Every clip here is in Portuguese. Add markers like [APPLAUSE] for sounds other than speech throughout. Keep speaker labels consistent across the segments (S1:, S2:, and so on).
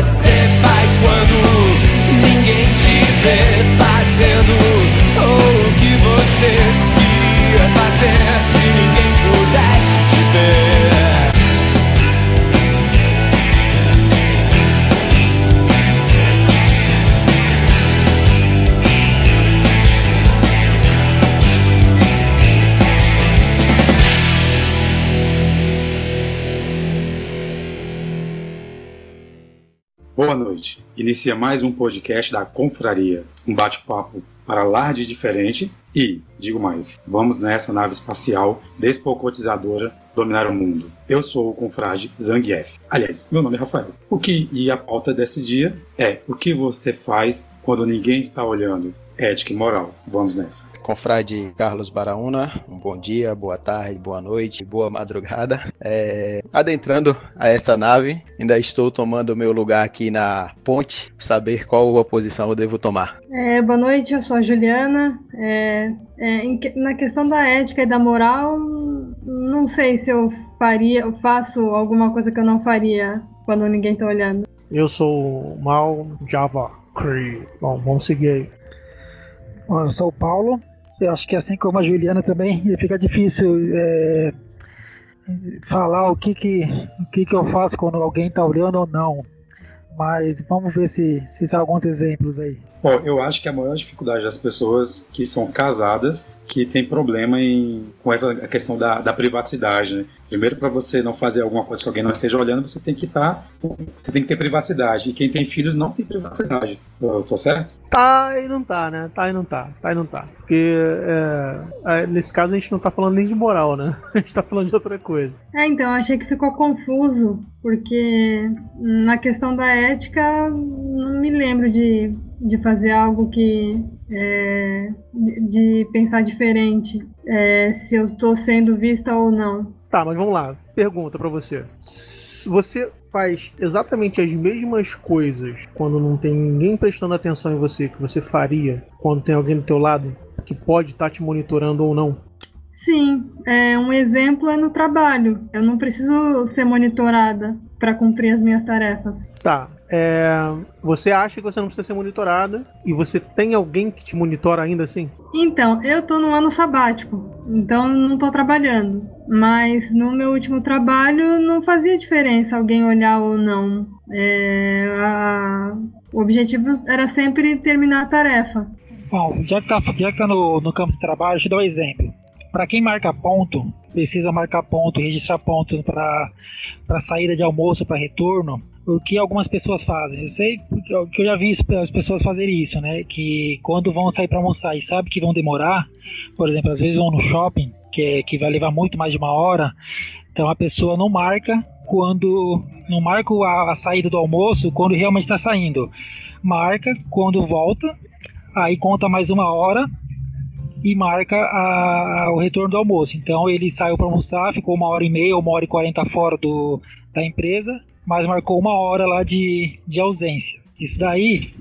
S1: você faz
S2: Inicia mais um podcast da Confraria, um bate-papo para lá de diferente e, digo mais, vamos nessa nave espacial despocotizadora dominar o mundo. Eu sou o confrade Zangief. Aliás, meu nome é Rafael. O que e a pauta desse dia é o que você faz quando ninguém está olhando. Ética e moral. Vamos nessa.
S3: Confrade Carlos Baraúna, um bom dia, boa tarde, boa noite, boa madrugada. É, adentrando a essa nave, ainda estou tomando meu lugar aqui na ponte, saber qual a posição eu devo tomar.
S4: É, boa noite, eu sou a Juliana. É, é, em, na questão da ética e da moral, não sei se eu faria, eu faço alguma coisa que eu não faria quando ninguém está olhando.
S5: Eu sou o Mal Java Cree. Bom, vamos seguir aí.
S6: Bom, eu sou o Paulo. Eu acho que assim como a Juliana também fica difícil é, falar o que que, o que que eu faço quando alguém está olhando ou não. Mas vamos ver se, se são alguns exemplos aí.
S2: Bom, eu acho que a maior dificuldade das pessoas que são casadas que tem problema em, com essa questão da, da privacidade, né? Primeiro, para você não fazer alguma coisa que alguém não esteja olhando, você tem que estar, tá, você tem que ter privacidade. E quem tem filhos não tem privacidade. Eu tô certo?
S5: Tá e não tá, né? Tá e não tá. Tá e não tá. Porque é, nesse caso a gente não tá falando nem de moral, né? [LAUGHS] A gente tá falando de outra coisa.
S4: É, então, achei que ficou confuso, porque na questão da ética, não me lembro de, de fazer algo que é, de pensar diferente é, se eu estou sendo vista ou não.
S5: Tá, mas vamos lá. Pergunta para você. Você faz exatamente as mesmas coisas quando não tem ninguém prestando atenção em você que você faria quando tem alguém do teu lado que pode estar tá te monitorando ou não?
S4: Sim, é, um exemplo é no trabalho. Eu não preciso ser monitorada para cumprir as minhas tarefas.
S5: Tá, é, você acha que você não precisa ser monitorada e você tem alguém que te monitora ainda assim?
S4: Então, eu tô no ano sabático, então não tô trabalhando. Mas no meu último trabalho não fazia diferença alguém olhar ou não. É, a, o objetivo era sempre terminar a tarefa.
S6: Bom, já que tá, já que tá no, no campo de trabalho, deixa eu dar um exemplo. Para quem marca ponto, precisa marcar ponto, registrar ponto para saída de almoço, para retorno o que algumas pessoas fazem. Eu sei que eu já vi as pessoas fazerem isso, né? Que quando vão sair para almoçar e sabem que vão demorar, por exemplo, às vezes vão no shopping, que, é, que vai levar muito mais de uma hora, então a pessoa não marca quando não marca a, a saída do almoço quando realmente está saindo, marca quando volta, aí conta mais uma hora e marca a, o retorno do almoço. Então ele saiu para almoçar, ficou uma hora e meia, uma hora e quarenta fora do, da empresa, mas marcou uma hora lá de, de ausência. Isso daí,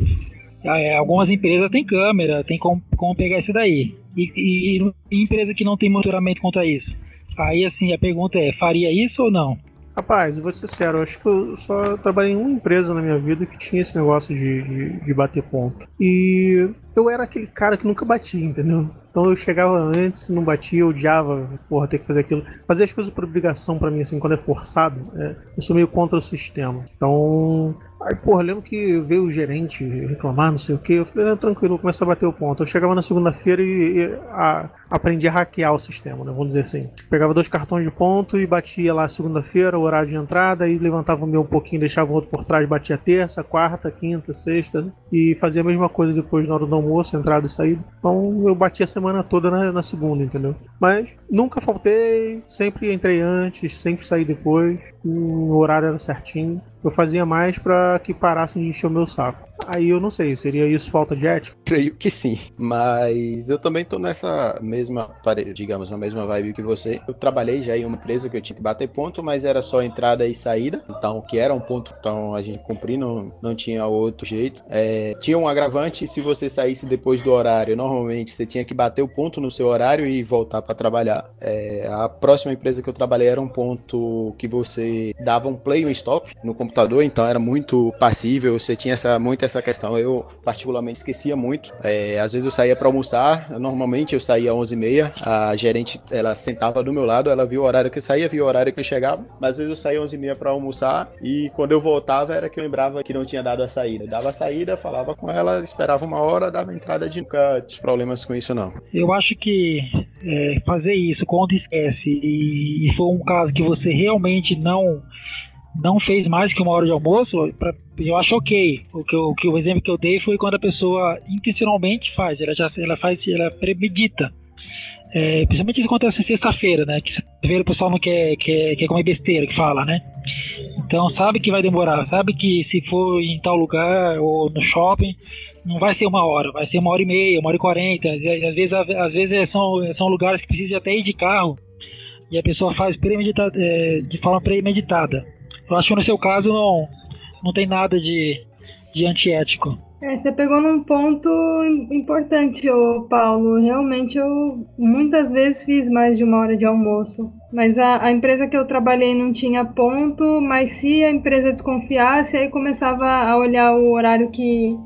S6: é, algumas empresas têm câmera, tem como, como pegar isso daí. E, e, e, empresa que não tem monitoramento contra isso. Aí assim, a pergunta é, faria isso ou não?
S5: Rapaz, vou ser sincero, eu acho que eu só trabalhei em uma empresa na minha vida que tinha esse negócio de, de, de bater ponto. E eu era aquele cara que nunca batia, entendeu? Então eu chegava antes, não batia, odiava, porra, ter que fazer aquilo. Fazer as coisas por obrigação para mim, assim, quando é forçado, é, eu sou meio contra o sistema. Então, Aí, porra, lembro que veio o gerente reclamar, não sei o que. Eu falei, tranquilo, começa a bater o ponto. Eu chegava na segunda-feira e, e a, aprendi a hackear o sistema, né? Vamos dizer assim. Pegava dois cartões de ponto e batia lá segunda-feira, o horário de entrada, aí levantava o meu um pouquinho, deixava o outro por trás, batia terça, quarta, quinta, sexta, né? e fazia a mesma coisa depois na hora do almoço, entrada e saída. Então eu batia a semana toda na, na segunda, entendeu? Mas nunca faltei, sempre entrei antes, sempre saí depois, o horário era certinho. Eu fazia mais para que parassem de encher o meu saco. Aí eu não sei, seria isso falta de ética?
S3: Creio que sim, mas eu também tô nessa mesma, digamos, na mesma vibe que você. Eu trabalhei já em uma empresa que eu tinha que bater ponto, mas era só entrada e saída, então que era um ponto, então a gente cumprir, não, não tinha outro jeito. É, tinha um agravante, se você saísse depois do horário, normalmente você tinha que bater o ponto no seu horário e voltar para trabalhar. É, a próxima empresa que eu trabalhei era um ponto que você dava um play e um stop no computador, então era muito passível, você tinha essa, muito essa questão. Eu, particularmente, esquecia muito. É, às vezes eu saía para almoçar, normalmente eu saía às 11h30, a gerente ela sentava do meu lado, ela viu o horário que eu saía, viu o horário que eu chegava, mas às vezes eu saía às 11h30 para almoçar e quando eu voltava era que eu lembrava que não tinha dado a saída. Eu dava a saída, falava com ela, esperava uma hora, dava entrada de nunca tive problemas com isso não.
S6: Eu acho que é, fazer isso quando esquece e, e for um caso que você realmente não não fez mais que uma hora de almoço, pra, eu acho ok. O que, o que o exemplo que eu dei foi quando a pessoa intencionalmente faz, ela já ela faz, ela premedita. É, principalmente isso acontece sexta-feira, né? Que sexta-feira o pessoal não quer, quer, quer comer besteira, que fala, né? Então sabe que vai demorar, sabe que se for em tal lugar ou no shopping, não vai ser uma hora, vai ser uma hora e meia, uma hora e quarenta. Às vezes, às vezes são, são lugares que precisa até ir de carro e a pessoa faz premedita, é, de forma premeditada. Eu acho que no seu caso não, não tem nada de, de antiético.
S4: É, você pegou num ponto importante, ô Paulo. Realmente eu muitas vezes fiz mais de uma hora de almoço. Mas a, a, empresa que eu trabalhei não tinha ponto, mas se a empresa desconfiasse, aí começava a olhar o horário que,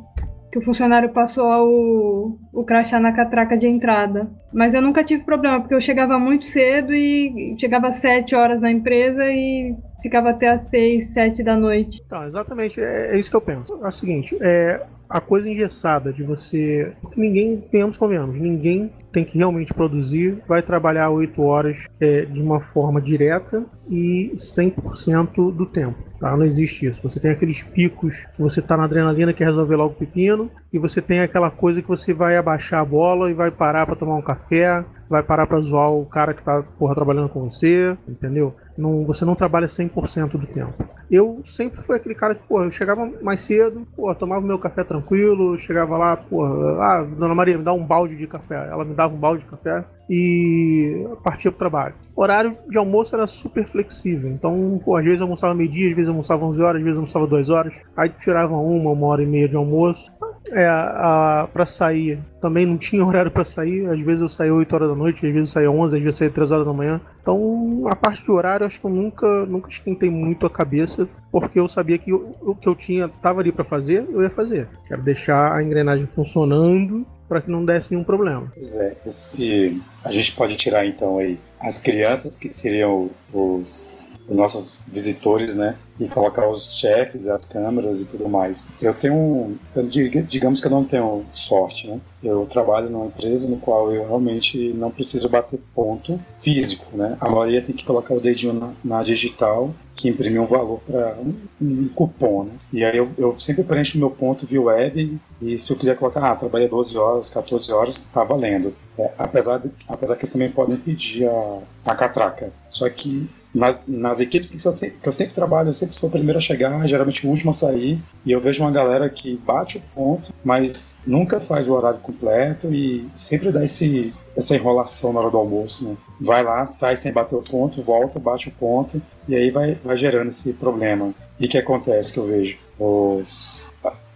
S4: que o funcionário passou o, o crachá na catraca de entrada. Mas eu nunca tive problema, porque eu chegava muito cedo e chegava às 7 horas na empresa e ficava até às 6, 7 da noite.
S5: Tá, exatamente, é, é isso que eu penso. É o seguinte, é, a coisa engessada de você. Ninguém, tenhamos convenhamos, ninguém tem que realmente produzir, vai trabalhar 8 horas é, de uma forma direta e 100% do tempo. Tá? Não existe isso. Você tem aqueles picos que você está na adrenalina que resolver logo o pepino, e você tem aquela coisa que você vai abaixar a bola e vai parar para tomar um café, vai parar para zoar o cara que está porra, trabalhando com você, entendeu? Não, você não trabalha 100% do tempo. Eu sempre fui aquele cara que, pô, eu chegava mais cedo, pô, tomava meu café tranquilo, chegava lá, pô, ah, dona Maria, me dá um balde de café. Ela me dava um balde de café e partia pro trabalho. O horário de almoço era super flexível, então, pô, às vezes eu almoçava meio-dia, às vezes eu almoçava 11 horas, às vezes eu almoçava 2 horas, aí tirava uma, uma hora e meia de almoço. É, a, para sair, também não tinha horário para sair, às vezes eu saía 8 horas da noite, às vezes eu saía 11, às vezes eu saía 3 horas da manhã. Então, a parte de horário, acho que eu nunca, nunca esquentei muito a cabeça, porque eu sabia que o que eu tinha, tava ali para fazer, eu ia fazer. Quero deixar a engrenagem funcionando para que não desse nenhum problema.
S2: Pois é, esse, a gente pode tirar então aí as crianças que seriam os, os nossos visitores, né? E colocar os chefes, as câmeras e tudo mais. Eu tenho, eu, digamos que eu não tenho sorte, né? Eu trabalho numa empresa no qual eu realmente não preciso bater ponto físico, né? A maioria tem que colocar o dedinho na, na digital que imprime um valor para um, um, cupom, né? E aí eu, eu sempre preencho meu ponto via web e se eu quiser colocar, ah, trabalhei 12 horas, 14 horas, tá valendo. É, apesar, de, apesar que eles também podem pedir a, a catraca. Só que nas, nas equipes que eu, que eu, sempre trabalho, eu sempre sou o primeiro a chegar, geralmente o último a sair, e eu vejo uma galera que bate o ponto, mas nunca faz o horário completo e sempre dá esse, essa enrolação na hora do almoço, né? Vai lá, sai sem bater o ponto, volta, bate o ponto, e aí vai, vai gerando esse problema. E o que acontece que eu vejo? Os,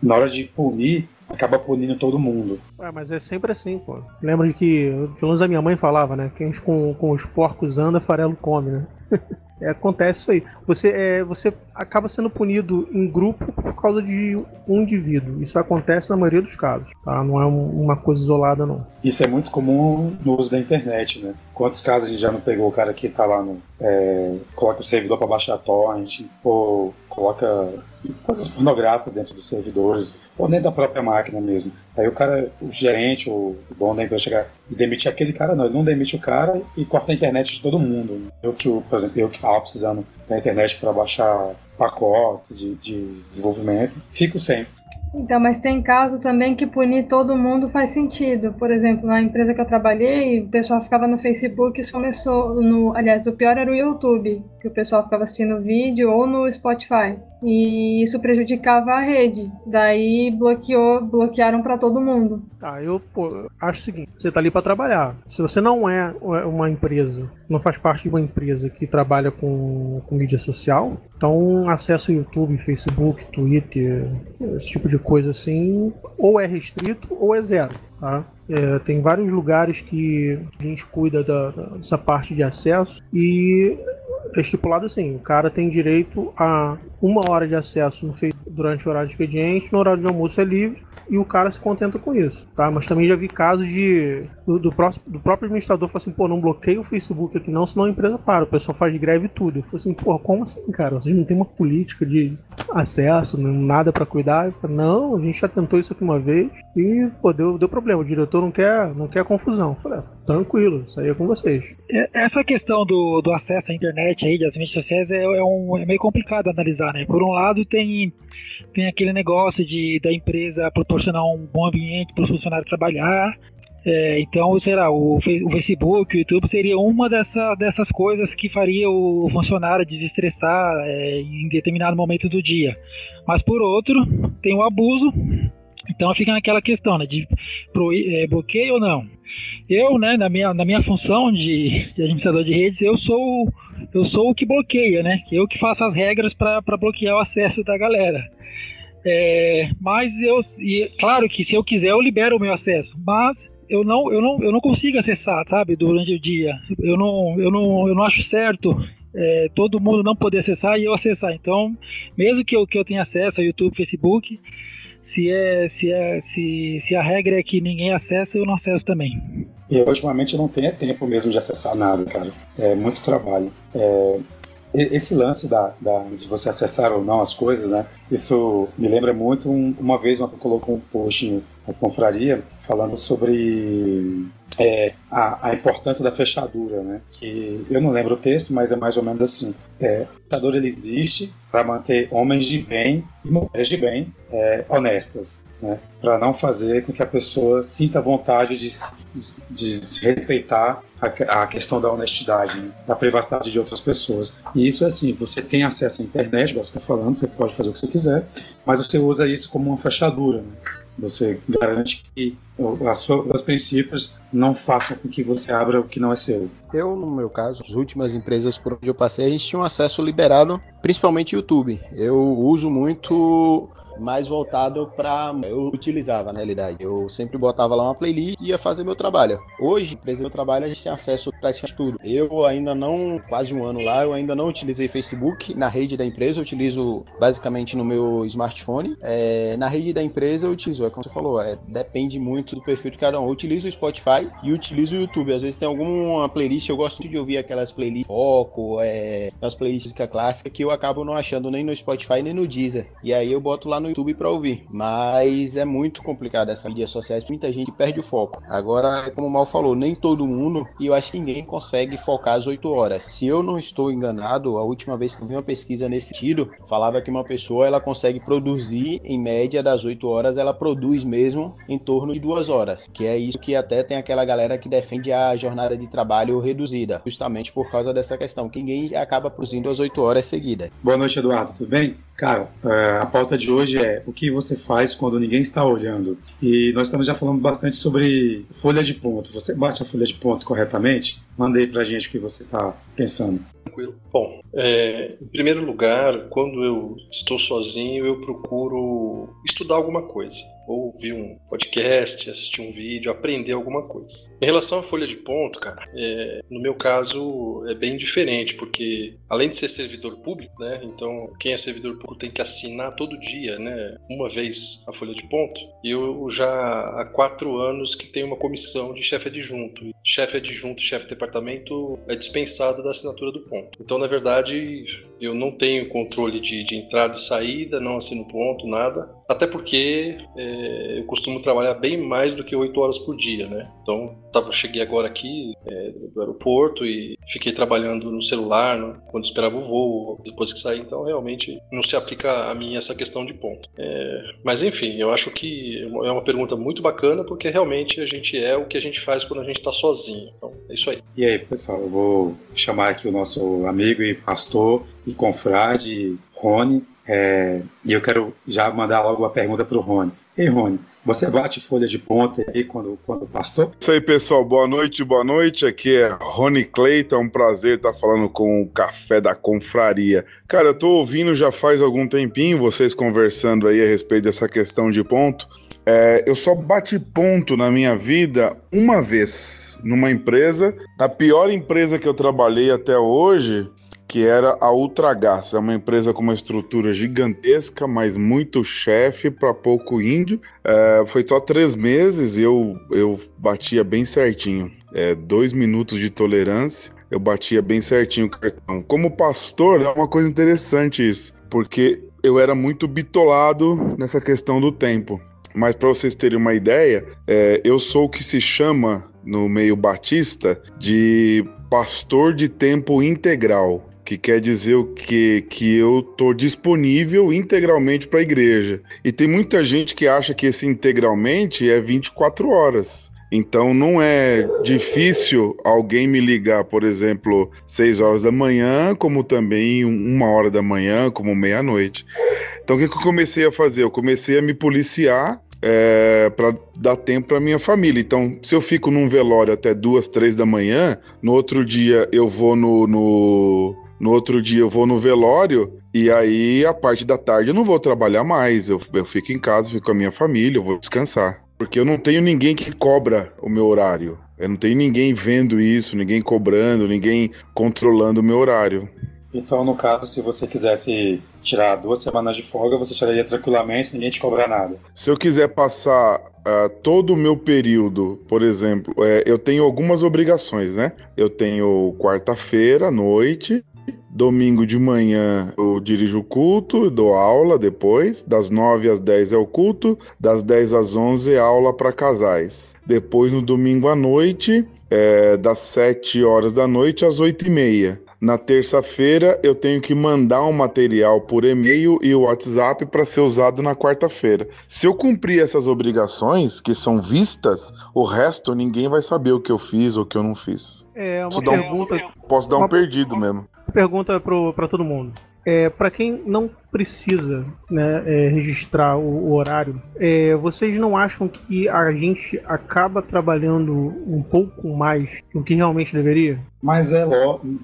S2: na hora de punir, acaba punindo todo mundo.
S5: Ué, mas é sempre assim, pô. Lembra de que, pelo menos a minha mãe falava, né? Quem com, com os porcos anda, farelo come, né? [LAUGHS] É, acontece isso aí. Você, é, você acaba sendo punido em grupo por causa de um indivíduo. Isso acontece na maioria dos casos, tá? Não é um, uma coisa isolada, não.
S2: Isso é muito comum no uso da internet, né? Quantos casos a gente já não pegou o cara que tá lá no. É, coloca o servidor para baixar a torrent, ou coloca coisas pornográficas dentro dos servidores, ou dentro da própria máquina mesmo. Aí o cara, o gerente, o dono da empresa chegar e demitir aquele cara, não, ele não demite o cara e corta a internet de todo mundo. Eu que, por exemplo, eu que estava precisando da internet para baixar pacotes de, de desenvolvimento, fico sem.
S4: Então, mas tem caso também que punir todo mundo faz sentido. Por exemplo, na empresa que eu trabalhei, o pessoal ficava no Facebook e começou no, aliás, o pior era o YouTube, que o pessoal ficava assistindo vídeo ou no Spotify. E isso prejudicava a rede. Daí bloqueou, bloquearam para todo mundo.
S5: Ah, eu pô, acho o seguinte: você tá ali para trabalhar. Se você não é uma empresa, não faz parte de uma empresa que trabalha com, com mídia social, então acesso ao YouTube, Facebook, Twitter, esse tipo de coisa assim, ou é restrito ou é zero. Tá? É, tem vários lugares que a gente cuida da, dessa parte de acesso e estipulado assim: o cara tem direito a uma hora de acesso durante o horário de expediente, no horário de almoço é livre e o cara se contenta com isso, tá? Mas também já vi casos de do, do, próximo, do próprio administrador falar assim, pô, não bloqueia o Facebook aqui não, senão a empresa para, o pessoal faz greve e tudo. Eu falei assim, pô, como assim, cara? Vocês não tem uma política de acesso, nada para cuidar? Falei, não, a gente já tentou isso aqui uma vez e, pô, deu, deu problema, o diretor não quer, não quer confusão. Eu falei, ah, tranquilo, aí é com vocês.
S6: É, essa questão do, do acesso à internet aí, das mídias sociais, é, é, um, é meio complicado analisar, né? Por um lado tem, tem aquele negócio de da empresa proporcionar um bom ambiente para o funcionário trabalhar, é, então, será o, o Facebook, o YouTube seria uma dessa, dessas coisas que faria o funcionário desestressar é, em determinado momento do dia. Mas por outro, tem o abuso. Então fica naquela questão né, de pro, é, bloqueio ou não. Eu, né, na minha, na minha função de, de administrador de redes, eu sou eu sou o que bloqueia, né? Eu que faço as regras para bloquear o acesso da galera. É, mas eu, e, claro que se eu quiser eu libero o meu acesso, mas eu não, eu não, eu não consigo acessar, sabe, durante o dia. Eu não, eu não, eu não acho certo é, todo mundo não poder acessar e eu acessar. Então, mesmo que eu, que eu tenha acesso ao YouTube, Facebook, se, é, se, é, se, se a regra é que ninguém acessa, eu não acesso também.
S2: E ultimamente eu não tenho tempo mesmo de acessar nada, cara. É muito trabalho. É, esse lance da, da, de você acessar ou não as coisas, né? Isso me lembra muito um, uma vez uma colocou um post na confraria falando sobre é, a, a, importância da fechadura, né? Que eu não lembro o texto, mas é mais ou menos assim: é, a fechadura ele existe para manter homens de bem e mulheres de bem é, honestas, né? Para não fazer com que a pessoa sinta vontade de, de respeitar a, a, questão da honestidade, né? da privacidade de outras pessoas. E isso é assim: você tem acesso à internet, como você está falando, você pode fazer o que você quiser, mas você usa isso como uma fechadura. Né? Você garante que os princípios não façam com que você abra o que não é seu.
S3: Eu, no meu caso, as últimas empresas por onde eu passei, a gente tinha um acesso liberado, principalmente YouTube. Eu uso muito mais voltado para eu utilizava na realidade. Eu sempre botava lá uma playlist e ia fazer meu trabalho. Hoje, empresa meu trabalho, a gente tem acesso a praticamente tudo. Eu ainda não, quase um ano lá, eu ainda não utilizei Facebook na rede da empresa, eu utilizo basicamente no meu smartphone. É, na rede da empresa eu utilizo, é como você falou, é, depende muito do perfil de cada um. Eu utilizo o Spotify e utilizo o YouTube. Às vezes tem alguma playlist, eu gosto de ouvir aquelas playlists foco, é, as playlists clássica que eu acabo não achando nem no Spotify nem no Deezer. E aí eu boto lá no YouTube para ouvir. Mas é muito complicado essa mídias sociais, muita gente perde o foco. Agora, como o Mal falou, nem todo mundo, e eu acho que ninguém consegue focar as 8 horas. Se eu não estou enganado, a última vez que eu vi uma pesquisa nesse sentido, falava que uma pessoa ela consegue produzir em média das 8 horas, ela produz mesmo em torno de 2 horas, que é isso que até tem aquela galera que defende a jornada de trabalho reduzida, justamente por causa dessa questão, que ninguém acaba produzindo as 8 horas seguidas.
S2: Boa noite, Eduardo, tudo bem? Cara, é, a pauta de hoje é o que você faz quando ninguém está olhando. E nós estamos já falando bastante sobre folha de ponto. Você bate a folha de ponto corretamente? Manda aí pra gente o que você está pensando.
S7: Tranquilo. Bom, é, em primeiro lugar, quando eu estou sozinho, eu procuro estudar alguma coisa. Ou ouvir um podcast, assistir um vídeo, aprender alguma coisa. Em relação à folha de ponto, cara, é, no meu caso é bem diferente, porque além de ser servidor público, né? Então quem é servidor público tem que assinar todo dia, né? Uma vez a folha de ponto. Eu já há quatro anos que tenho uma comissão de chefe adjunto. Chefe adjunto, chefe de departamento é dispensado da assinatura do ponto. Então, na verdade, eu não tenho controle de, de entrada e saída, não assino ponto, nada. Até porque é, eu costumo trabalhar bem mais do que 8 horas por dia, né? Então, tava, cheguei agora aqui é, do aeroporto e fiquei trabalhando no celular quando esperava o voo, depois que saí. Então, realmente, não se aplica a mim essa questão de ponto. É, mas, enfim, eu acho que é uma pergunta muito bacana porque realmente a gente é o que a gente faz quando a gente está sozinho. Então, é isso aí.
S2: E aí, pessoal, eu vou chamar aqui o nosso amigo e pastor e confrade Rony É, e eu quero já mandar logo uma pergunta para o Rony. Ei, Rony, você bate folha de ponta aí quando, quando pastor?
S8: Isso aí, pessoal. Boa noite, boa noite. Aqui é Rony Cleiton. É um prazer estar falando com o Café da Confraria. Cara, eu tô ouvindo já faz algum tempinho vocês conversando aí a respeito dessa questão de ponto. É, eu só bati ponto na minha vida uma vez numa empresa, a pior empresa que eu trabalhei até hoje, que era a Ultragás. É uma empresa com uma estrutura gigantesca, mas muito chefe para pouco índio. É, foi só três meses e eu, eu batia bem certinho. É, dois minutos de tolerância, eu batia bem certinho o cartão. Como pastor, é uma coisa interessante isso, porque eu era muito bitolado nessa questão do tempo. Mas para vocês terem uma ideia, é, eu sou o que se chama no meio batista de pastor de tempo integral que quer dizer o quê? Que eu tô disponível integralmente para a igreja. E tem muita gente que acha que esse integralmente é 24 horas. Então não é difícil alguém me ligar, por exemplo, 6 horas da manhã, como também uma hora da manhã, como meia-noite. Então o que, que eu comecei a fazer? Eu comecei a me policiar é, para dar tempo para minha família. Então, se eu fico num velório até duas, três da manhã, no outro dia eu vou no, no, no outro dia eu vou no velório e aí a parte da tarde eu não vou trabalhar mais. Eu, eu fico em casa, fico com a minha família, eu vou descansar. Porque eu não tenho ninguém que cobra o meu horário. Eu não tenho ninguém vendo isso, ninguém cobrando, ninguém controlando o meu horário.
S2: Então, no caso, se você quisesse tirar duas semanas de folga, você tiraria tranquilamente, ninguém te cobrar nada.
S8: Se eu quiser passar uh, todo o meu período, por exemplo, é, eu tenho algumas obrigações, né? Eu tenho quarta-feira à noite, Domingo de manhã eu dirijo o culto, dou aula depois. Das 9 às 10 é o culto, das 10 às 11 é aula para casais. Depois no domingo à noite, é, das 7 horas da noite às 8 e meia. Na terça-feira eu tenho que mandar um material por e-mail e WhatsApp para ser usado na quarta-feira. Se eu cumprir essas obrigações, que são vistas, o resto ninguém vai saber o que eu fiz ou o que eu não fiz.
S5: É uma
S8: Posso dar um-
S5: pergunta,
S8: Posso dar um
S5: Uma-
S8: perdido mesmo.
S5: Pergunta para todo mundo. É, para quem não precisa né, é, registrar o, o horário, é, vocês não acham que a gente acaba trabalhando um pouco mais do que realmente deveria?
S2: Mas é,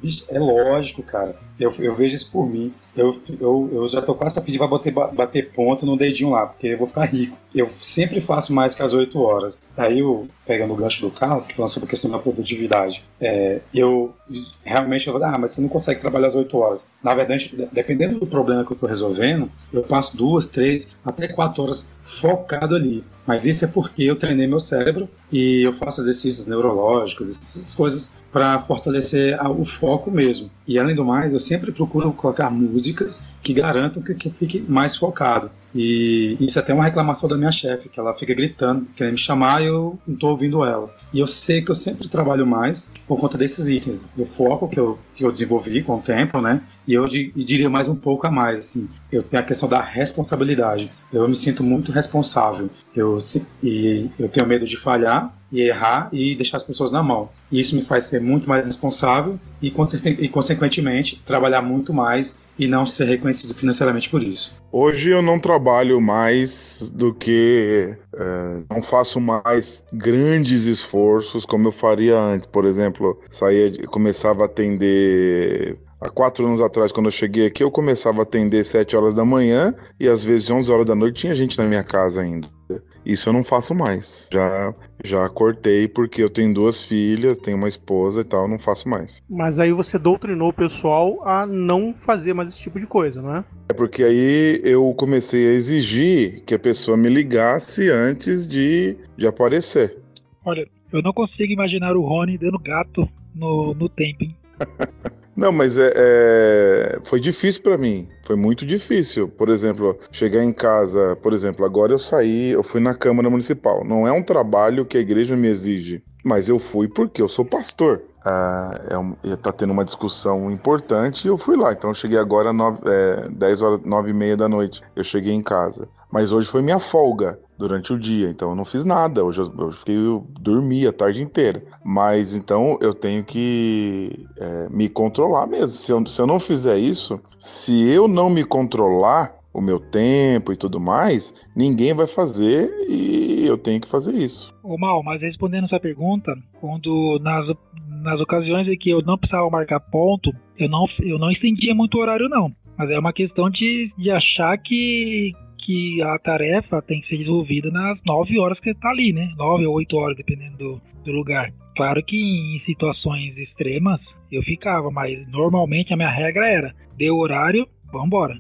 S2: bicho, é lógico, cara. Eu, eu vejo isso por mim. Eu, eu, eu já tô quase pra pedir pra bater, bater ponto no dedinho lá, porque eu vou ficar rico. Eu sempre faço mais que as 8 horas. Aí, eu, pegando o gancho do Carlos, que falou sobre a questão da produtividade, é, eu realmente eu vou, ah, mas você não consegue trabalhar as 8 horas. Na verdade, de- dependendo do problema que eu tô resolvendo, eu passo duas, três, até quatro horas focado ali. Mas isso é porque eu treinei meu cérebro e eu faço exercícios neurológicos, essas coisas para fortalecer o foco mesmo. E além do mais, eu sempre procuro colocar músicas que garantam que, que eu fique mais focado. E isso é até uma reclamação da minha chefe, que ela fica gritando, querendo me chamar e eu não estou ouvindo ela. E eu sei que eu sempre trabalho mais por conta desses itens, do foco que eu, que eu desenvolvi com o tempo, né? E eu di- diria mais um pouco a mais, assim. Eu tenho a questão da responsabilidade. Eu me sinto muito responsável. Eu, e eu tenho medo de falhar e errar e deixar as pessoas na mão. E isso me faz ser muito mais responsável e, e consequentemente, trabalhar muito mais e não ser reconhecido financeiramente por isso.
S8: Hoje eu não trabalho mais do que. é, não faço mais grandes esforços como eu faria antes. Por exemplo, saía começava a atender. Há quatro anos atrás, quando eu cheguei aqui, eu começava a atender 7 horas da manhã e às vezes 11 horas da noite tinha gente na minha casa ainda. Isso eu não faço mais. Já, já cortei porque eu tenho duas filhas, tenho uma esposa e tal, não faço mais.
S5: Mas aí você doutrinou o pessoal a não fazer mais esse tipo de coisa, não é?
S8: É porque aí eu comecei a exigir que a pessoa me ligasse antes de, de aparecer.
S6: Olha, eu não consigo imaginar o Rony dando gato no, no tempo, hein? [LAUGHS]
S8: Não, mas é, é- foi difícil pra mim. Foi muito difícil. Por exemplo, chegar em casa, por exemplo, agora eu saí, eu fui na Câmara Municipal. Não é um trabalho que a igreja me exige, mas eu fui porque eu sou pastor. Ah, é um, tá tendo uma discussão importante e eu fui lá. Então eu cheguei agora nove, é, 10 horas, 9 e meia da noite. Eu cheguei em casa. Mas hoje foi minha folga durante o dia, então eu não fiz nada. Hoje eu, eu fiquei, eu dormi a tarde inteira. Mas então eu tenho que é, me controlar mesmo. Se eu, se eu não fizer isso, se eu não me controlar, o meu tempo e tudo mais, ninguém vai fazer e eu tenho que fazer isso.
S6: Ô Mal, mas respondendo essa pergunta, quando nas, nas ocasiões em que eu não precisava marcar ponto, eu não, eu não estendia muito o horário não. Mas é uma questão de, de achar que, que a tarefa tem que ser desenvolvida nas 9 horas que está ali, né? 9 ou 8 horas, dependendo do, do lugar. Claro que em situações extremas eu ficava, mas normalmente a minha regra era: deu horário, vambora.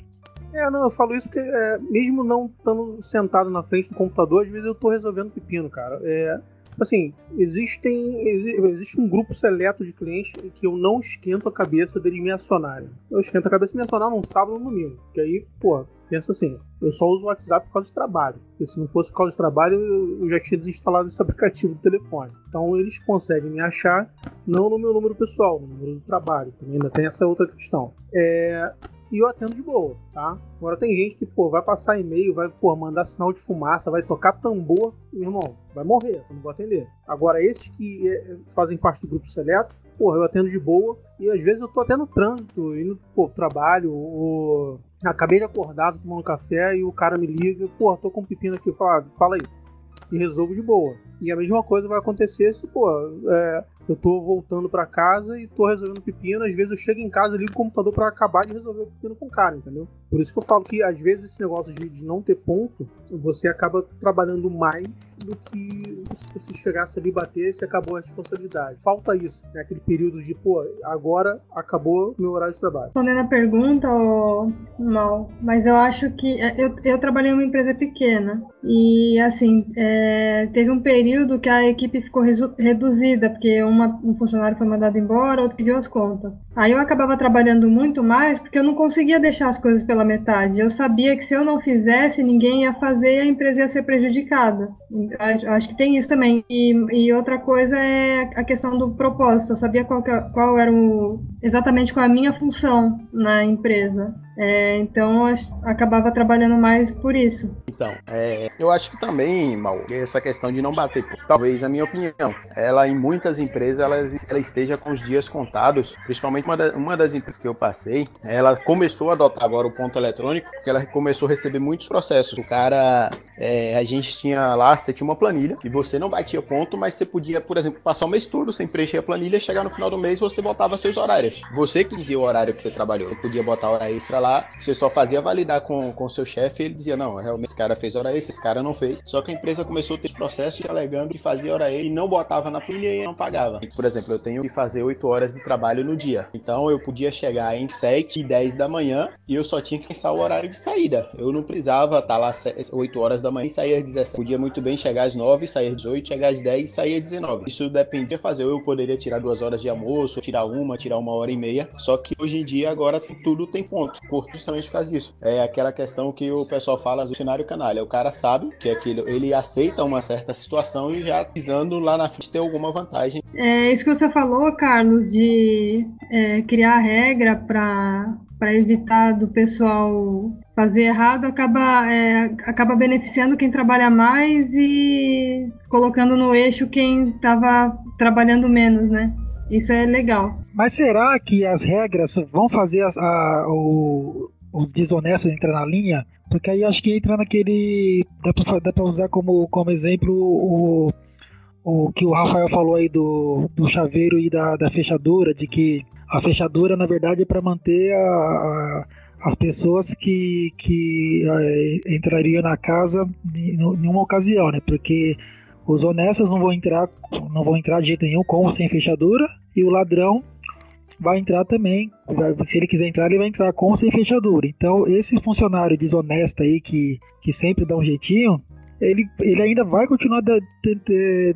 S5: É, não, eu falo isso porque é, mesmo não estando sentado na frente do computador, às vezes eu tô resolvendo pepino, cara. É, assim, existem, existe um grupo seleto de clientes que eu não esquento a cabeça deles me acionarem. Eu esquento a cabeça de me acionar num sábado ou no domingo. Que aí, pô, pensa assim, eu só uso o WhatsApp por causa de trabalho. Porque se não fosse por causa de trabalho, eu já tinha desinstalado esse [LAUGHS] aplicativo do telefone. Então eles conseguem me achar não no meu número pessoal, no número do trabalho. Também ainda tem essa outra questão. É, e eu atendo de boa, tá? Agora tem gente que, pô, vai passar e-mail, vai, pô, mandar sinal de fumaça, vai tocar tambor, meu irmão, vai morrer, eu não vou atender. Agora, esses que é, fazem parte do grupo seleto, porra, eu atendo de boa, e às vezes eu tô até no trânsito, indo pro trabalho, ou acabei de acordar, tomando café, e o cara me liga, porra, tô com um pepino aqui, fala, fala aí. E resolvo de boa. E a mesma coisa vai acontecer se, pô, é, eu tô voltando para casa e tô resolvendo pepino. Às vezes eu chego em casa e ligo o computador para acabar de resolver o pepino com o cara, entendeu? Por isso que eu falo que às vezes esse negócio de, de não ter ponto, você acaba trabalhando mais do que se chegasse ali e batesse e acabou a responsabilidade. Falta isso, né? Aquele período de, pô, agora acabou meu horário de trabalho.
S4: Respondendo a pergunta, oh, não, mas eu acho que é, eu, eu trabalhei em uma empresa pequena e, assim, é, teve um período que a equipe ficou reduzida, porque uma, um funcionário foi mandado embora, outro pediu as contas. Aí eu acabava trabalhando muito mais porque eu não conseguia deixar as coisas pela metade. Eu sabia que se eu não fizesse, ninguém ia fazer e a empresa ia ser prejudicada. Acho que tem isso também. E, e outra coisa é a questão do propósito. Eu sabia qual, que, qual era o, exatamente qual a minha função na empresa. É, então acabava trabalhando mais por isso.
S3: Então, é, eu acho que também, Mal, essa questão de não bater, talvez a minha opinião, ela em muitas empresas ela, ela esteja com os dias contados, principalmente uma, da, uma das empresas que eu passei, ela começou a adotar agora o ponto eletrônico, porque ela começou a receber muitos processos. O cara, é, a gente tinha lá, você tinha uma planilha e você não batia ponto, mas você podia, por exemplo, passar o mês todo sem preencher a planilha, chegar no final do mês você botava seus horários. Você que dizia o horário que você trabalhou, você podia botar hora extra lá, você só fazia validar com o seu chefe e ele dizia: não, realmente esse cara fez hora extra, esse cara não fez. Só que a empresa começou a ter processo alegando que fazia hora extra e não botava na pilha e não pagava. Por exemplo, eu tenho que fazer 8 horas de trabalho no dia. Então eu podia chegar em 7 e 10 da manhã e eu só tinha que pensar o horário de saída. Eu não precisava estar lá 8 horas da manhã e sair às 17. Podia muito bem chegar às 9, sair às 18, chegar às 10 e sair às 19. Isso dependia de fazer. Eu poderia tirar duas horas de almoço, tirar uma, tirar uma hora e meia. Só que hoje em dia agora tudo tem ponto. Justamente por causa disso. É aquela questão que o pessoal fala do cenário canalha. O cara sabe que aquilo, ele aceita uma certa situação e já pisando lá na frente ter alguma vantagem.
S4: É isso que você falou, Carlos, de é, criar regra para para evitar do pessoal fazer errado, acaba, é, acaba beneficiando quem trabalha mais e colocando no eixo quem estava trabalhando menos, né? Isso é legal.
S6: Mas será que as regras vão fazer a, a, o, os desonestos entrar na linha? Porque aí acho que entra naquele. Dá pra, dá pra usar como, como exemplo o, o que o Rafael falou aí do, do chaveiro e da, da fechadura, de que a fechadura na verdade é para manter a, a, as pessoas que, que é, entrariam na casa em, em uma ocasião, né? Porque os honestos não vão entrar, não vão entrar de jeito nenhum com ou sem fechadura, e o ladrão vai entrar também. Se ele quiser entrar, ele vai entrar com ou sem fechadura. Então, esse funcionário desonesto aí que, que sempre dá um jeitinho, ele, ele ainda vai continuar da,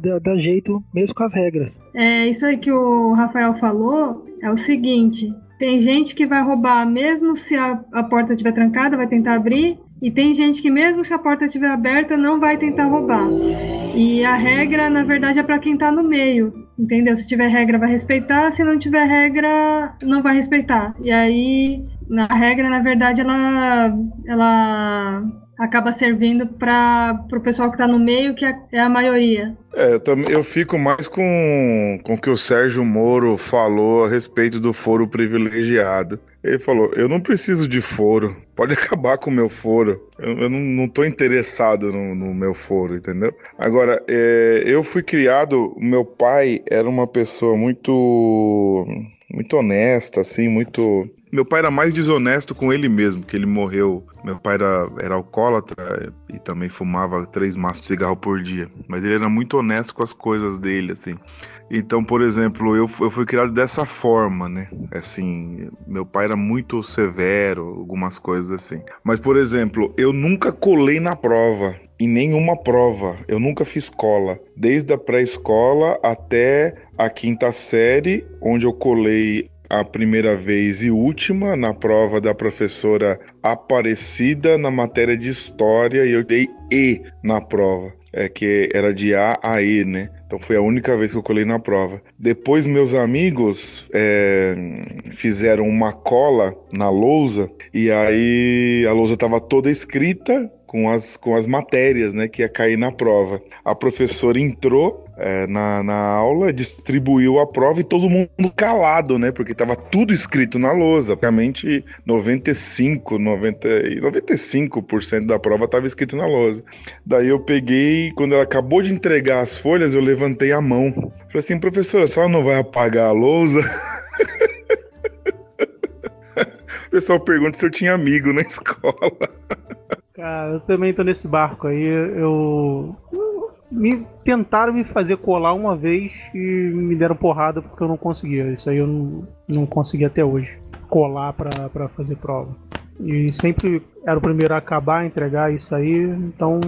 S6: da, da, jeito, mesmo com as regras.
S4: É, isso aí que o Rafael falou é o seguinte: tem gente que vai roubar mesmo se a, a porta estiver trancada, vai tentar abrir, e tem gente que mesmo se a porta estiver aberta, não vai tentar roubar. E a regra, na verdade, é para quem está no meio, entendeu? Se tiver regra, vai respeitar, se não tiver regra, não vai respeitar. E aí, a regra, na verdade, ela, ela acaba servindo para o pessoal que está no meio, que é, é a maioria.
S8: É, eu, também, eu fico mais com, com o que o Sérgio Moro falou a respeito do foro privilegiado. Ele falou: Eu não preciso de foro, pode [LAUGHS] acabar com o meu foro. Eu, eu não, não interessado no, no, meu foro, entendeu? Agora, é, eu fui criado, meu pai era uma pessoa muito. Muito honesta, assim, muito meu pai era mais desonesto com ele mesmo, que ele morreu. Meu pai era, era alcoólatra e também fumava três maços de cigarro por dia. Mas ele era muito honesto com as coisas dele, assim. Então, por exemplo, eu, eu fui criado dessa forma, né? Assim, meu pai era muito severo, algumas coisas assim. Mas, por exemplo, eu nunca colei na prova em nenhuma prova. Eu nunca fiz cola. Desde a pré-escola até a quinta série, onde eu colei a primeira vez e última na prova da professora Aparecida na matéria de história e eu dei E na prova. É que era de A a E, né? Então foi a única vez que eu colei na prova. Depois meus amigos é, fizeram uma cola na lousa e aí a lousa estava toda escrita com as, com as matérias né, que ia cair na prova. A professora entrou é, na, na aula, distribuiu a prova e todo mundo calado, né? Porque estava tudo escrito na lousa. Praticamente 95, 90, 95% da prova estava escrito na lousa. Daí eu peguei, quando ela acabou de entregar as folhas, eu levantei a mão. Falei assim, professora, só não vai apagar a lousa? [LAUGHS] o pessoal pergunta se eu tinha amigo na escola.
S5: Cara, eu também tô nesse barco aí. Eu me tentaram me fazer colar uma vez e me deram porrada porque eu não conseguia. Isso aí eu não, não consegui até hoje. Colar para fazer prova. E sempre era o primeiro a acabar, entregar isso aí, então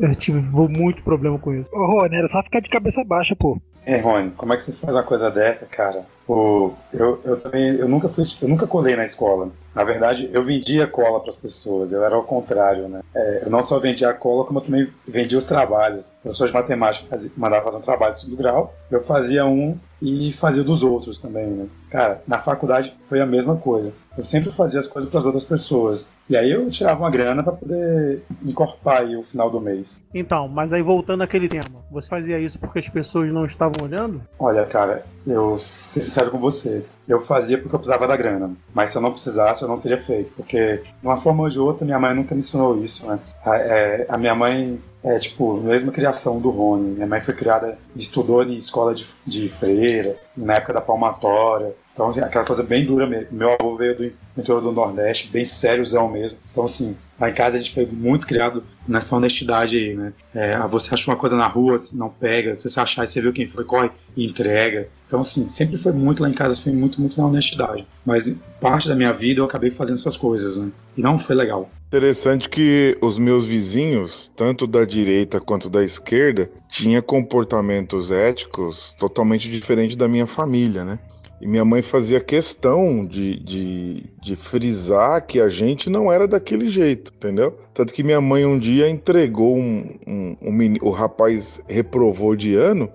S5: eu tive muito problema com isso.
S6: Ô, Rony, era só ficar de cabeça baixa, pô.
S2: É, Rony, como é que você faz uma coisa dessa, cara? Pô, eu, eu também, eu nunca fui, eu nunca colei na escola. Na verdade, eu vendia cola para as pessoas, eu era ao contrário, né? É, eu não só vendia a cola, como eu também vendia os trabalhos. Eu sou de matemática, fazia, mandava fazer um trabalho de segundo grau, eu fazia um e fazia dos outros também, né? Cara, na faculdade foi a mesma coisa. Eu sempre fazia as coisas para as outras pessoas. E aí eu tirava uma grana para poder encorpar aí o final do mês.
S5: Então, mas aí voltando àquele tema, você fazia isso porque as pessoas não estavam olhando?
S2: Olha, cara, eu ser sincero com você, eu fazia porque eu precisava da grana. Mas se eu não precisasse, eu não teria feito. Porque, de uma forma ou de outra, minha mãe nunca me ensinou isso, né? A, é, a minha mãe é, tipo, mesma criação do Rony. Minha mãe foi criada, estudou em escola de, de freira, na época da palmatória. Então, assim, aquela coisa bem dura mesmo. Meu avô veio do interior do Nordeste, bem sériozão mesmo. Então, assim, lá em casa a gente foi muito criado nessa honestidade aí, né? É, você acha uma coisa na rua, não pega. Se você achar e você viu quem foi, corre e entrega. Então, assim, sempre foi muito lá em casa, foi muito, muito na honestidade. Mas parte da minha vida eu acabei fazendo essas coisas, né? E não foi legal.
S8: Interessante que os meus vizinhos, tanto da direita quanto da esquerda, tinham comportamentos éticos totalmente diferentes da minha família, né? E minha mãe fazia questão de, de, de, frisar que a gente não era daquele jeito, entendeu? Tanto que minha mãe um dia entregou um, um, um o rapaz reprovou de ano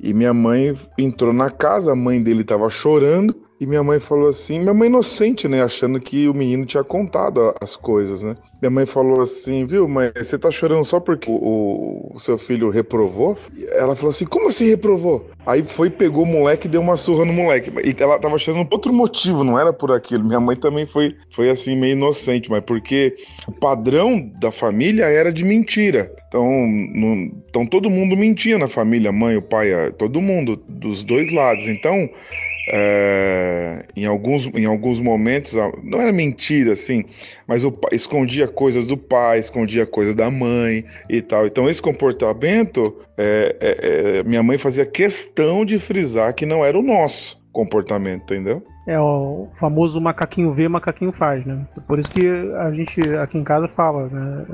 S8: e minha mãe entrou na casa, a mãe dele estava chorando e minha mãe falou assim, minha mãe inocente, né, achando que o menino tinha contado as coisas, né? Minha mãe falou assim, viu, mãe, você tá chorando só porque o, o seu filho reprovou? E ela falou assim, como assim reprovou? Aí foi, pegou o moleque e deu uma surra no moleque. E ela tava por outro motivo, não era por aquilo. Minha mãe também foi, foi assim, meio inocente, mas porque o padrão da família era de mentira. Então, então todo mundo mentia na família, mãe, o pai, todo mundo, dos dois lados. Então, é, em, alguns, em alguns momentos, não era mentira assim, mas o pai escondia coisas do pai, escondia coisas da mãe e tal. Então, esse comportamento, é, é, é, minha mãe fazia questão de frisar que não era o nosso comportamento, entendeu?
S5: É o famoso macaquinho vê, macaquinho faz, né? Por isso que a gente aqui em casa fala, né?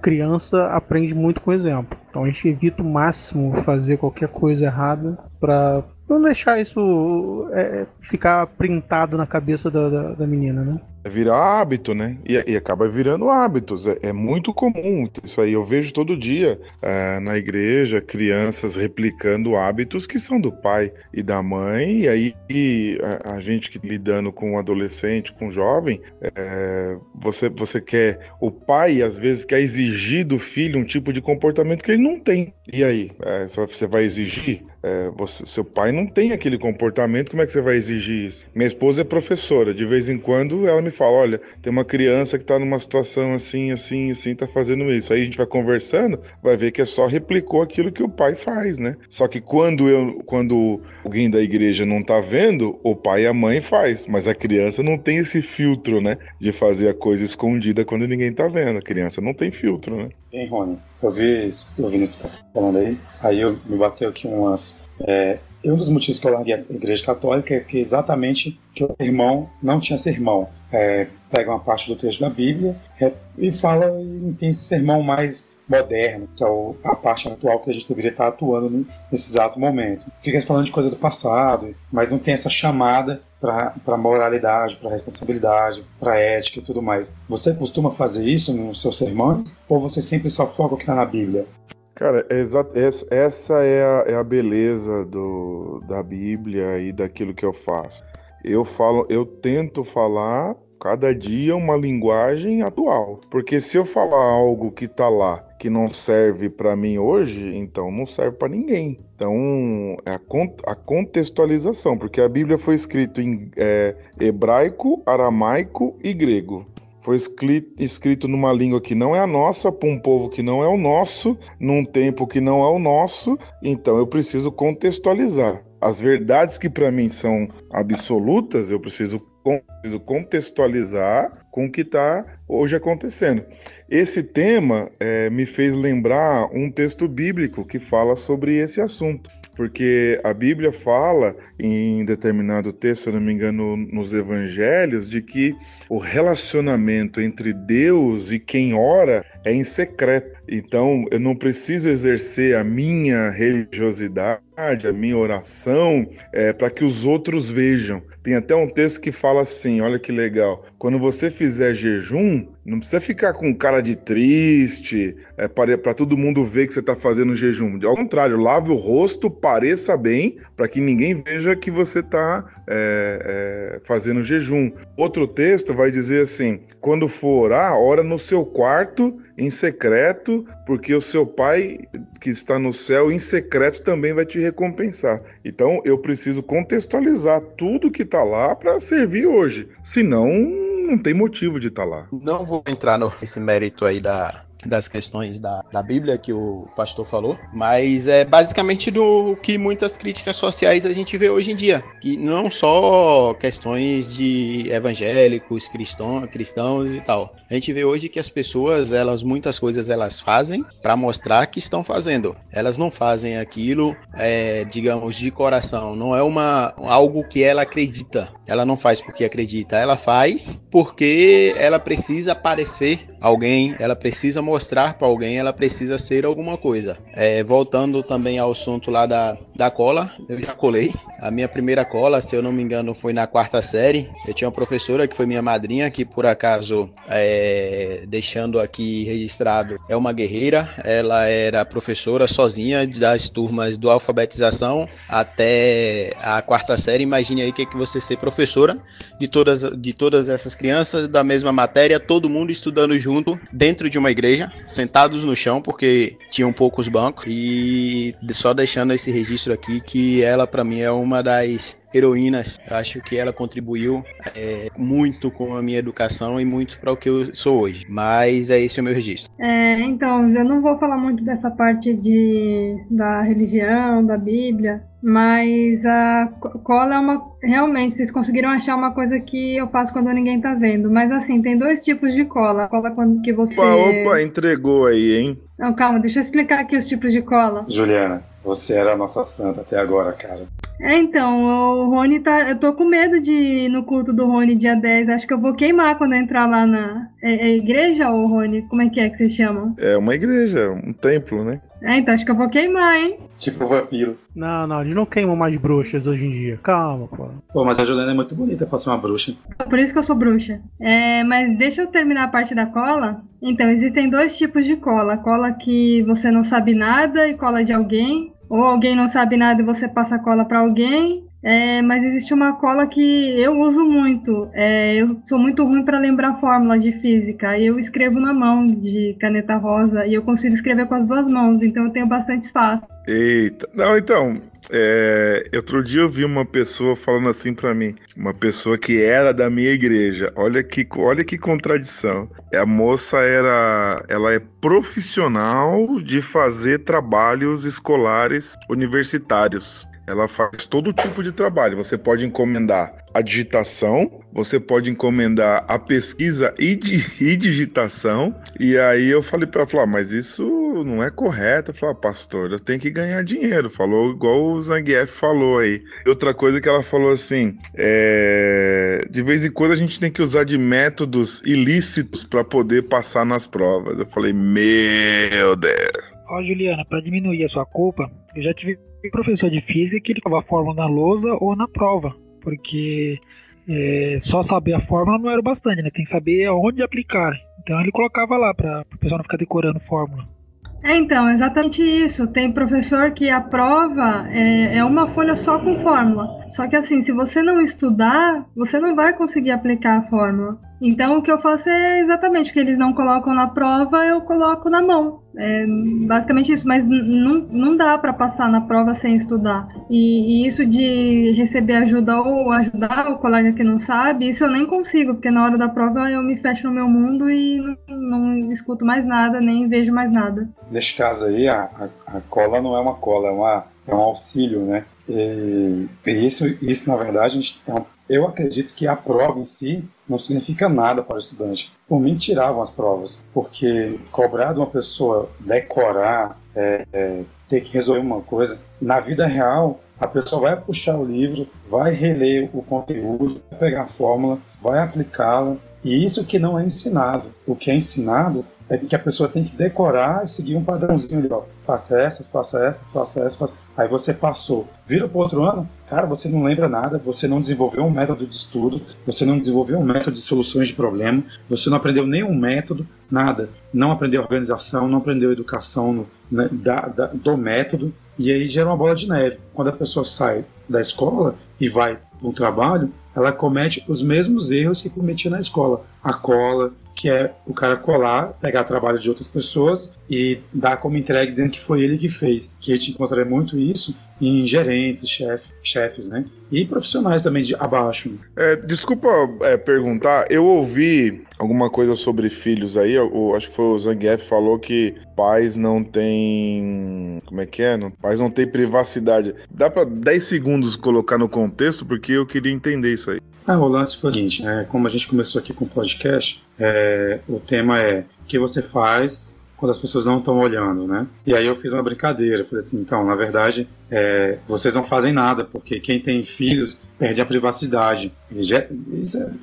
S5: Criança aprende muito com exemplo. Então a gente evita o máximo fazer qualquer coisa errada para não deixar isso é, ficar printado na cabeça da, da, da, menina, né?
S8: Virar hábito, né? E, e acaba virando hábitos. É, é, muito comum isso aí. Eu vejo todo dia é, na igreja crianças replicando hábitos que são do pai e da mãe. E aí e a, a, gente que lidando com um adolescente, com um jovem, é, você, você quer. O pai às vezes quer exigir do filho um tipo de comportamento que ele não tem. E aí? É, você vai exigir? É, você, seu pai não tem aquele comportamento, como é que você vai exigir isso? Minha esposa é professora, de vez em quando ela me fala: olha, tem uma criança que está numa situação assim, assim, assim, tá fazendo isso. Aí a gente vai conversando, vai ver que é só replicou aquilo que o pai faz, né? Só que quando eu, quando alguém da igreja não tá vendo, o pai e a mãe faz, mas a criança não tem esse filtro, né? De fazer a coisa escondida quando ninguém tá vendo. A criança não tem filtro, né?
S2: Hein, Rony? Eu vi isso, eu vi isso que você tá falando aí, aí eu me bateu aqui umas. É, um dos motivos que eu larguei a igreja católica é que exatamente que o irmão não tinha sermão. É, pega uma parte do texto da Bíblia é, e fala e tem esse sermão mais moderno, que é a parte atual que a gente deveria estar atuando nesse exato momento. Fica falando de coisa do passado, mas não tem essa chamada para moralidade, para responsabilidade, para ética e tudo mais. Você costuma fazer isso nos seus sermões? Ou você sempre só foca o que está na Bíblia?
S8: Cara, é essa é a, é a beleza do, da Bíblia e daquilo que eu faço. Eu falo, eu tento falar cada dia uma linguagem atual. Porque se eu falar algo que tá lá que não serve para mim hoje, então não serve para ninguém. Então é a, a, contextualização, porque a Bíblia foi escrita em é, hebraico, aramaico e grego. Foi escrito numa língua que não é a nossa, para um povo que não é o nosso, num tempo que não é o nosso, então eu preciso contextualizar. As verdades que para mim são absolutas, eu preciso preciso contextualizar com o que está hoje acontecendo. Esse tema é, me fez lembrar um texto bíblico que fala sobre esse assunto. Porque a Bíblia fala em determinado texto, se eu não me engano, nos evangelhos, de que o relacionamento entre Deus e quem ora é em secreto. Então, eu não preciso exercer a minha religiosidade, a minha oração, é, para que os outros vejam. Tem até um texto que fala assim: olha que legal. Quando você fizer jejum, não precisa ficar com cara de triste, é, para todo mundo ver que você está fazendo jejum. Ao contrário, lave o rosto, pareça bem, para que ninguém veja que você está é, é, fazendo jejum. Outro texto vai dizer assim: quando for orar, ora no seu quarto em secreto, porque o seu pai que está no céu em secreto também vai te recompensar. Então eu preciso contextualizar tudo que está lá para servir hoje. Senão, não tem motivo de estar tá lá.
S3: Não vou entrar nesse mérito aí da, das questões da, da Bíblia que o pastor falou, mas é basicamente do que muitas críticas sociais a gente vê hoje em dia, que não só questões de evangélicos, cristão, cristãos e tal. A gente vê hoje que as pessoas, elas muitas coisas elas fazem para mostrar que estão fazendo. Elas não fazem aquilo, é, digamos, de coração. Não é uma algo que ela acredita. Ela não faz porque acredita. Ela faz porque ela precisa parecer alguém. Ela precisa mostrar para alguém, ela precisa ser alguma coisa. É, voltando também ao assunto lá da, da cola, eu já colei. A minha primeira cola, se eu não me engano, foi na quarta série. Eu tinha uma professora que foi minha madrinha, que por acaso, é, deixando aqui registrado, é uma guerreira. Ela era professora sozinha das turmas do alfabetização até a quarta série. Imagine aí que é que você ser professora de todas, de todas essas crianças da mesma matéria, todo mundo estudando junto dentro de uma igreja, sentados no chão, porque tinham poucos bancos. E só deixando esse registro aqui que ela, para mim, é uma das heroínas. Acho que ela contribuiu é, muito com a minha educação e muito para o que eu sou hoje. Mas é esse o meu registro.
S4: É, então, eu não vou falar muito dessa parte de, da religião, da Bíblia, mas a cola é uma. Realmente, vocês conseguiram achar uma coisa que eu faço quando ninguém tá vendo. Mas assim, tem dois tipos de cola. Cola quando que você.
S8: Opa, opa, entregou aí, hein?
S4: Não, calma, deixa eu explicar aqui os tipos de cola.
S2: Juliana, você era a nossa santa até agora, cara.
S4: É, então, o Rony tá. Eu tô com medo de ir no culto do Rony dia 10. Acho que eu vou queimar quando eu entrar lá na. É, é igreja ou Rony? Como é que é que vocês chamam?
S8: É uma igreja, um templo, né?
S4: É, então acho que eu vou queimar, hein?
S2: Tipo vampiro.
S5: Não, não, eles não queimam mais bruxas hoje em dia. Calma, pô.
S2: Pô, mas a Juliana é muito bonita pra ser uma bruxa.
S4: Por isso que eu sou bruxa. É, mas deixa eu terminar a parte da cola. Então, existem dois tipos de cola: cola que você não sabe nada e cola de alguém. Ou alguém não sabe nada e você passa a cola pra alguém. É, mas existe uma cola que eu uso muito. É, eu sou muito ruim para lembrar fórmula de física. Eu escrevo na mão de caneta rosa e eu consigo escrever com as duas mãos, então eu tenho bastante espaço.
S8: Eita. Não, então, é, outro dia eu vi uma pessoa falando assim pra mim, uma pessoa que era da minha igreja. Olha que, olha que contradição. A moça era, ela é profissional de fazer trabalhos escolares universitários. Ela faz todo tipo de trabalho. Você pode encomendar a digitação, você pode encomendar a pesquisa e, [LAUGHS] e digitação. E aí eu falei para ela, falar, mas isso não é correto. Eu ah, pastor, eu tenho que ganhar dinheiro. Falou igual o Zangief falou aí. Outra coisa que ela falou assim, é... de vez em quando a gente tem que usar de métodos ilícitos para poder passar nas provas. Eu falei, meu Deus.
S6: Ó, Juliana, para diminuir a sua culpa, eu já tive professor de física que ele colocava a fórmula na lousa ou na prova, porque é, só saber a fórmula não era o bastante, né? Tem que saber aonde aplicar. Então ele colocava lá para o pessoal não ficar decorando fórmula.
S4: É, então, exatamente isso. Tem professor que a prova é, é uma folha só com fórmula. Só que assim, se você não estudar, você não vai conseguir aplicar a fórmula. Então o que eu faço é exatamente o que eles não colocam na prova, eu coloco na mão. É basicamente isso, mas não, não dá para passar na prova sem estudar. E, e, isso de receber ajuda ou ajudar o colega que não sabe, isso eu nem consigo, porque na hora da prova eu me fecho no meu mundo e não, não escuto mais nada, nem vejo mais nada.
S2: Neste caso aí, a, a, a cola não é uma cola, é, uma, é um auxílio, né? E, e isso, isso, na verdade, é um, eu acredito que a prova em si não significa nada para o estudante. Por mim, tiravam as provas, porque cobrar de uma pessoa decorar, é, é, ter que resolver uma coisa, na vida real, a pessoa vai puxar o livro, vai reler o conteúdo, vai pegar a fórmula, vai aplicá-la, e isso que não é ensinado. O que é ensinado é que a pessoa tem que decorar e seguir um padrãozinho ali, ó. Faça essa, faça essa, faça essa, faça... Aí você passou. Vira para outro ano, cara, você não lembra nada, você não desenvolveu um método de estudo, você não desenvolveu um método de soluções de problema, você não aprendeu nenhum método, nada. Não aprendeu organização, não aprendeu educação no, né, da, da, do método, e aí gera uma bola de neve. Quando a pessoa sai da escola e vai um trabalho, ela comete os mesmos erros que cometia na escola. A cola, que é o cara colar, pegar trabalho de outras pessoas e dar como entregue dizendo que foi ele que fez. Que a gente encontra muito isso em gerentes, chef, chefes, né? E profissionais também de abaixo.
S8: É, desculpa é, perguntar, eu ouvi alguma coisa sobre filhos aí, eu, acho que foi o Zangief falou que pais não têm. Como é que é? Não, pais não têm privacidade. Dá para 10 segundos colocar no contexto, porque eu queria entender isso aí.
S2: Ah, o lance foi o seguinte, né? Como a gente começou aqui com o podcast, é, o tema é o que você faz quando as pessoas não estão olhando, né? E aí eu fiz uma brincadeira, falei assim, então, na verdade, é, vocês não fazem nada, porque quem tem filhos perde a privacidade. Já, é,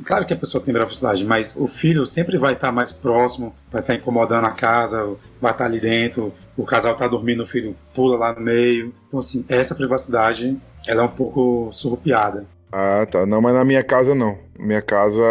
S2: claro que a pessoa tem privacidade, mas o filho sempre vai estar mais próximo, vai estar incomodando a casa, vai estar ali dentro, o casal está dormindo, o filho pula lá no meio. Então, assim, essa privacidade, ela é um pouco surrupiada.
S8: Ah, tá. Não, mas na minha casa não. Minha casa,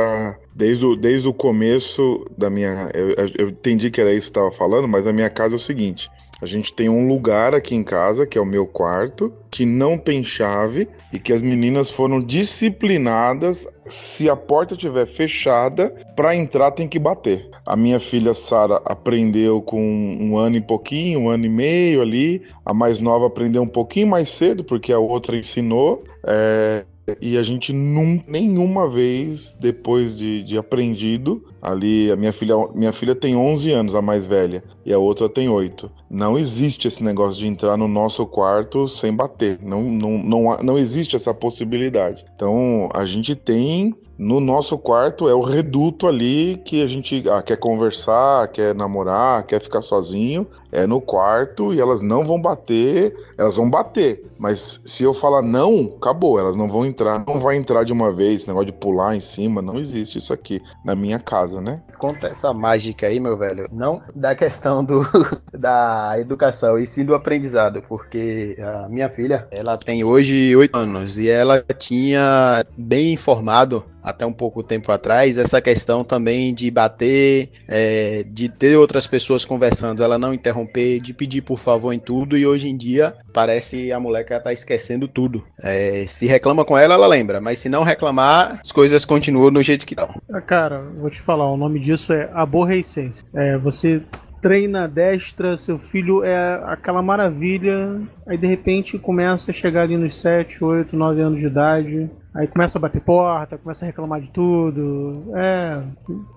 S8: desde o, desde o começo da minha. Eu, eu entendi que era isso que estava falando, mas na minha casa é o seguinte: a gente tem um lugar aqui em casa, que é o meu quarto, que não tem chave e que as meninas foram disciplinadas. Se a porta estiver fechada, para entrar tem que bater. A minha filha Sara aprendeu com um ano e pouquinho, um ano e meio ali. A mais nova aprendeu um pouquinho mais cedo, porque a outra ensinou. É, e a gente num, nenhuma vez, depois de, de aprendido, ali, a minha filha, minha filha tem 11 anos, a mais velha, e a outra tem 8. Não existe esse negócio de entrar no nosso quarto sem bater. Não, não, não, não existe essa possibilidade. Então, a gente tem no nosso quarto é o reduto ali que a gente ah, quer conversar, quer namorar, quer ficar sozinho. É no quarto e elas não vão bater, elas vão bater. Mas se eu falar não, acabou, elas não vão entrar, não vai entrar de uma vez, negócio de pular em cima, não existe isso aqui na minha casa, né?
S3: Conta essa mágica aí, meu velho, não da questão do, [LAUGHS] da educação e sim do aprendizado, porque a minha filha, ela tem hoje oito anos e ela tinha bem informado até um pouco tempo atrás, essa questão também de bater, é, de ter outras pessoas conversando, ela não interromper, de pedir por favor em tudo, e hoje em dia parece a moleca tá esquecendo tudo. É, se reclama com ela, ela lembra, mas se não reclamar, as coisas continuam do jeito que estão.
S5: Ah, cara, vou te falar, o nome disso é aborrecência. É, você treina destra, seu filho é aquela maravilha, aí de repente começa a chegar ali nos 7, 8, 9 anos de idade, Aí começa a bater porta, começa a reclamar de tudo. É,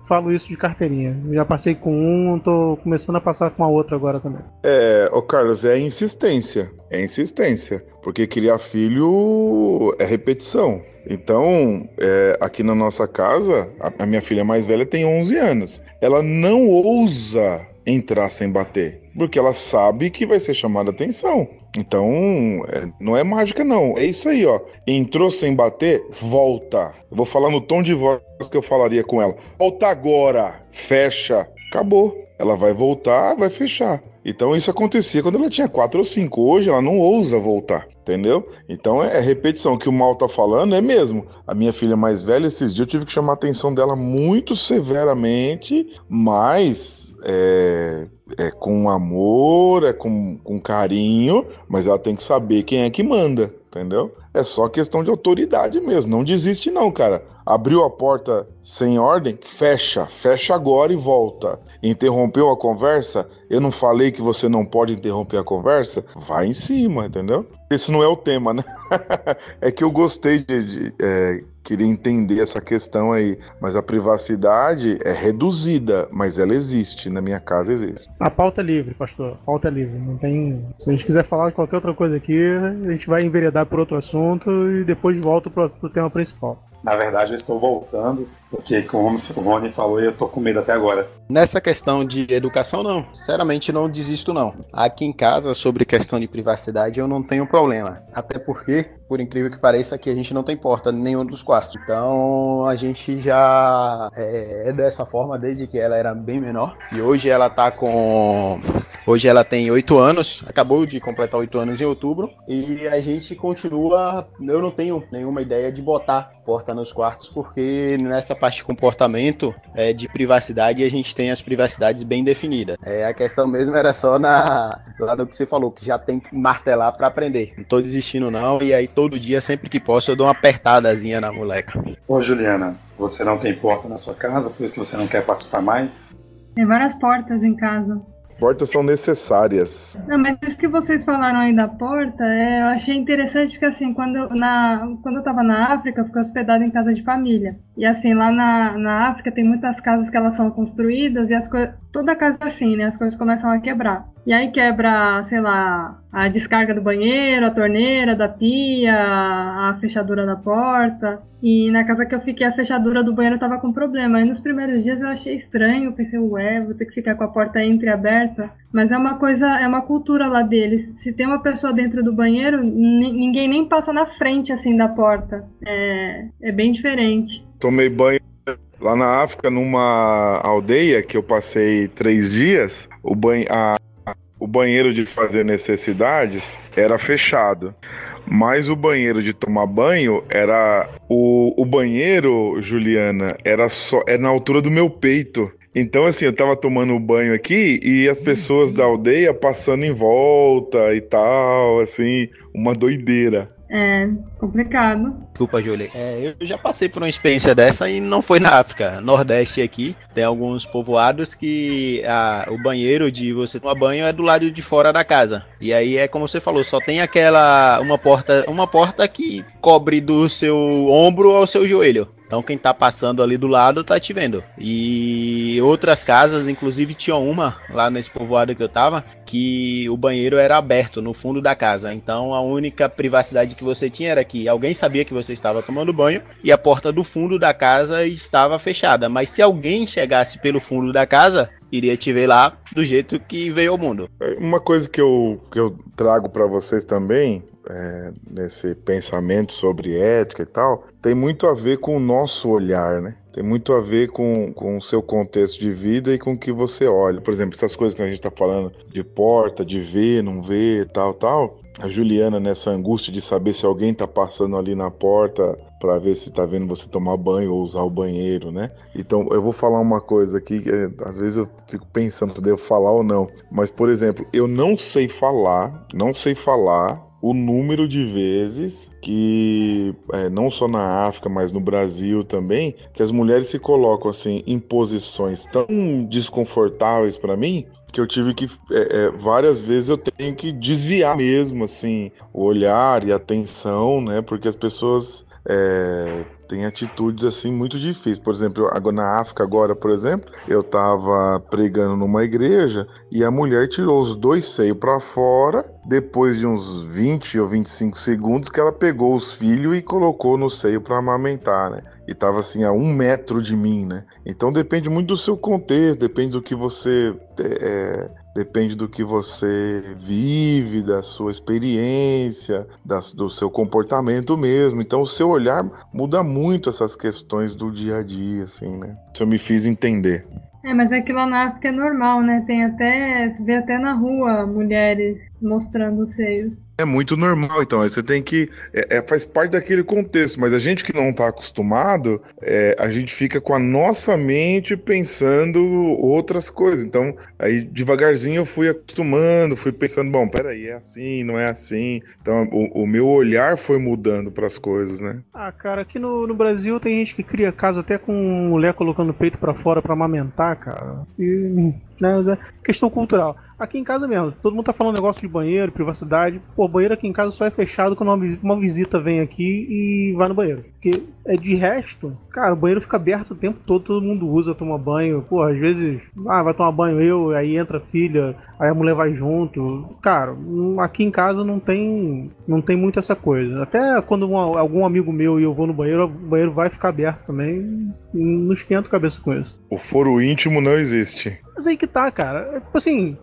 S5: falo isso de carteirinha. Já passei com um, tô começando a passar com a outra agora também.
S8: É, ô Carlos, é insistência. É insistência. Porque criar filho é repetição. Então, é, aqui na nossa casa, a, a minha filha mais velha tem 11 anos. Ela não ousa entrar sem bater, porque ela sabe que vai ser chamada atenção. Então, é, não é mágica, não. É isso aí, ó. Entrou sem bater, volta. Eu vou falar no tom de voz que eu falaria com ela. Volta agora. Fecha. Acabou. Ela vai voltar, vai fechar. Então isso acontecia quando ela tinha 4 ou 5. Hoje ela não ousa voltar, entendeu? Então é repetição. O que o mal tá falando é mesmo. A minha filha mais velha, esses dias eu tive que chamar a atenção dela muito severamente, mas é, é com amor, é com, com carinho, mas ela tem que saber quem é que manda, entendeu? É só questão de autoridade mesmo. Não desiste, não, cara. Abriu a porta sem ordem, fecha. Fecha agora e volta. Interrompeu a conversa, eu não falei que você não pode interromper a conversa? Vai em cima, entendeu? Esse não é o tema, né? [LAUGHS] é que eu gostei de. de é, queria entender essa questão aí. Mas a privacidade é reduzida, mas ela existe. Na minha casa existe.
S5: A pauta é livre, pastor. A pauta é livre. Não tem. Se a gente quiser falar de qualquer outra coisa aqui, a gente vai enveredar por outro assunto e depois volta pro, pro tema principal.
S2: Na verdade, eu estou voltando, porque como o Rony falou, eu estou com medo até agora.
S3: Nessa questão de educação, não. Sinceramente, não desisto, não. Aqui em casa, sobre questão de privacidade, eu não tenho problema. Até porque, por incrível que pareça, aqui a gente não tem porta em nenhum dos quartos. Então, a gente já é, é dessa forma desde que ela era bem menor. E hoje ela tá com. Hoje ela tem 8 anos, acabou de completar 8 anos em outubro. E a gente continua. Eu não tenho nenhuma ideia de botar porta nos quartos, porque nessa parte de comportamento é, de privacidade a gente tem as privacidades bem definidas. É, a questão mesmo era só na lá do que você falou, que já tem que martelar para aprender. Não tô desistindo não, e aí todo dia, sempre que posso, eu dou uma apertadazinha na moleca.
S2: Ô Juliana, você não tem porta na sua casa, por isso que você não quer participar mais?
S4: Tem várias portas em casa.
S8: Portas são necessárias.
S4: Não, mas isso que vocês falaram aí da porta, é, eu achei interessante porque assim, quando, na, quando eu tava na África, eu fiquei hospedada em casa de família. E assim, lá na, na África tem muitas casas que elas são construídas e as coisas. Toda casa é assim, né? As coisas começam a quebrar. E aí quebra, sei lá, a descarga do banheiro, a torneira da pia, a fechadura da porta. E na casa que eu fiquei, a fechadura do banheiro tava com problema. Aí nos primeiros dias eu achei estranho, pensei, ué, vou ter que ficar com a porta entreaberta. Mas é uma coisa, é uma cultura lá deles. Se tem uma pessoa dentro do banheiro, ni- ninguém nem passa na frente assim da porta. É, é bem diferente.
S8: Tomei banho lá na África, numa aldeia que eu passei três dias. O, banho, a- o banheiro de fazer necessidades era fechado. Mas o banheiro de tomar banho era. O, o banheiro, Juliana, era só. É na altura do meu peito. Então, assim, eu tava tomando banho aqui e as pessoas da aldeia passando em volta e tal, assim, uma doideira.
S4: É complicado.
S3: Desculpa, Júlia. É, eu já passei por uma experiência dessa e não foi na África. Nordeste aqui, tem alguns povoados que a- o banheiro de você tomar banho é do lado de fora da casa. E aí é como você falou, só tem aquela uma porta, uma porta que cobre do seu ombro ao seu joelho. Então quem tá passando ali do lado tá te vendo. E outras casas, inclusive tinha uma lá nesse povoado que eu tava, que o banheiro era aberto no fundo da casa. Então a única privacidade que você tinha era que alguém sabia que você estava tomando banho e a porta do fundo da casa estava fechada. Mas se alguém chegasse pelo fundo da casa, iria te ver lá do jeito que veio ao mundo.
S8: Uma coisa que eu, que eu trago para vocês também é, nesse pensamento sobre ética e tal, tem muito a ver com o nosso olhar, né? Tem muito a ver com, com o seu contexto de vida e com o que você olha. Por exemplo, essas coisas que a gente está falando de porta, de ver, não ver, tal, tal. A Juliana nessa angústia de saber se alguém está passando ali na porta para ver se está vendo você tomar banho ou usar o banheiro, né? Então eu vou falar uma coisa aqui que é, às vezes eu fico pensando se devo falar ou não. Mas por exemplo, eu não sei falar, não sei falar o número de vezes que, é, não só na África, mas no Brasil também, que as mulheres se colocam assim em posições tão desconfortáveis para mim que eu tive que é, é, várias vezes eu tenho que desviar mesmo assim o olhar e a atenção, né? Porque as pessoas é, tem atitudes assim muito difíceis. Por exemplo, agora na África agora, por exemplo, eu estava pregando numa igreja e a mulher tirou os dois seios para fora, depois de uns 20 ou 25 segundos que ela pegou os filhos e colocou no seio para amamentar, né? E tava assim a um metro de mim, né? Então depende muito do seu contexto, depende do que você é, depende do que você vive, da sua experiência, do seu comportamento mesmo. Então, o seu olhar muda muito essas questões do dia a dia, assim, né? Se eu me fiz entender.
S4: É, mas é que lá na África é normal, né? Tem até. Você vê até na rua mulheres mostrando os seios.
S8: É muito normal, então. Você tem que. É, é, faz parte daquele contexto, mas a gente que não está acostumado, é, a gente fica com a nossa mente pensando outras coisas. Então, aí devagarzinho eu fui acostumando, fui pensando, bom, peraí, é assim, não é assim. Então, o, o meu olhar foi mudando para as coisas, né?
S5: Ah, cara, aqui no, no Brasil tem gente que cria casa até com mulher colocando o peito para fora para amamentar, cara. E, né, questão cultural. Aqui em casa mesmo, todo mundo tá falando negócio de banheiro, privacidade. Pô, banheiro aqui em casa só é fechado quando uma, visita vem aqui e vai no banheiro. Porque é de resto, cara, o banheiro fica aberto o tempo todo, todo mundo usa, toma banho. Pô, às vezes, ah, vai tomar banho eu, aí entra a filha, aí a mulher vai junto. Cara, aqui em casa não tem não tem muito essa coisa. Até quando um, algum amigo meu e eu vou no banheiro, o banheiro vai ficar aberto também. Não esquento cabeça com isso.
S8: O foro íntimo não existe.
S5: Mas aí que tá, cara. É, tipo assim,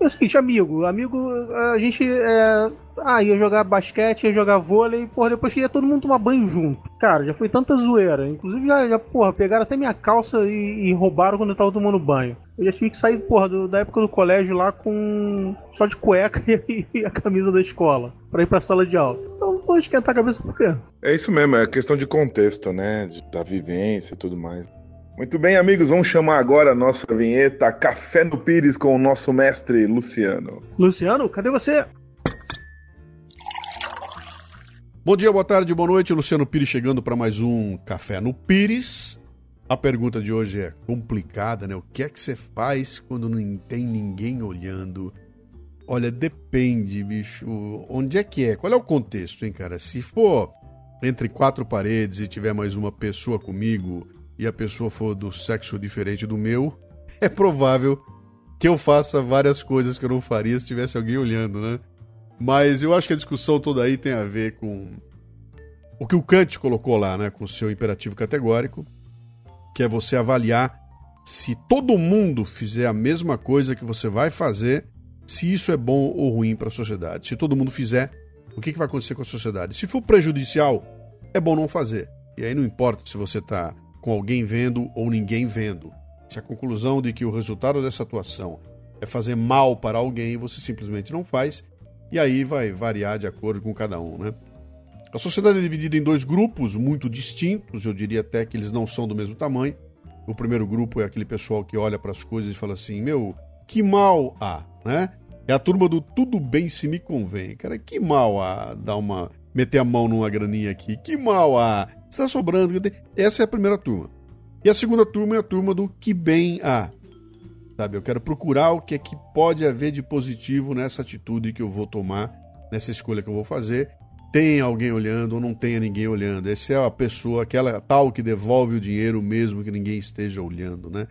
S5: é o seguinte, amigo, amigo, a gente é, ah, ia jogar basquete, ia jogar vôlei, porra, depois ia todo mundo tomar banho junto. Cara, já foi tanta zoeira. Inclusive, já, já porra, pegaram até minha calça e, e roubaram quando eu tava tomando banho. Eu já tive que sair, porra, do, da época do colégio lá com só de cueca [LAUGHS] e, e a camisa da escola, pra ir pra sala de aula. Então, pô, esquentar a cabeça por quê?
S8: É isso mesmo, é questão de contexto, né? De, da vivência e tudo mais. Muito bem, amigos, vamos chamar agora a nossa vinheta Café no Pires com o nosso mestre Luciano.
S5: Luciano, cadê você?
S9: Bom dia, boa tarde, boa noite. Luciano Pires chegando para mais um Café no Pires. A pergunta de hoje é complicada, né? O que é que você faz quando não tem ninguém olhando? Olha, depende, bicho. Onde é que é? Qual é o contexto, hein, cara? Se for entre quatro paredes e tiver mais uma pessoa comigo, e a pessoa for do sexo diferente do meu, [LAUGHS] é provável que eu faça várias coisas que eu não faria se tivesse alguém olhando, né? Mas eu acho que a discussão toda aí tem a ver com o que o Kant colocou lá, né, com o seu imperativo categórico, que é você avaliar se todo mundo fizer a mesma coisa que você vai fazer, se isso é bom ou ruim para a sociedade. Se todo mundo fizer, o que, que vai acontecer com a sociedade? Se for prejudicial, é bom não fazer. E aí não importa se você está com alguém vendo ou ninguém vendo. Se a conclusão de que o resultado dessa atuação é fazer mal para alguém, você simplesmente não faz, e aí vai variar de acordo com cada um, né? A sociedade é dividida em dois grupos muito distintos, eu diria até que eles não são do mesmo tamanho. O primeiro grupo é aquele pessoal que olha para as coisas e fala assim: "Meu, que mal há", né? É a turma do tudo bem se me convém. Cara, que mal há dar uma meter a mão numa graninha aqui. Que mal há está sobrando. Essa é a primeira turma. E a segunda turma é a turma do que bem há. Sabe, eu quero procurar o que é que pode haver de positivo nessa atitude que eu vou tomar, nessa escolha que eu vou fazer. tem alguém olhando ou não tenha ninguém olhando. Essa é a pessoa, aquela tal que devolve o dinheiro mesmo que ninguém esteja olhando, né?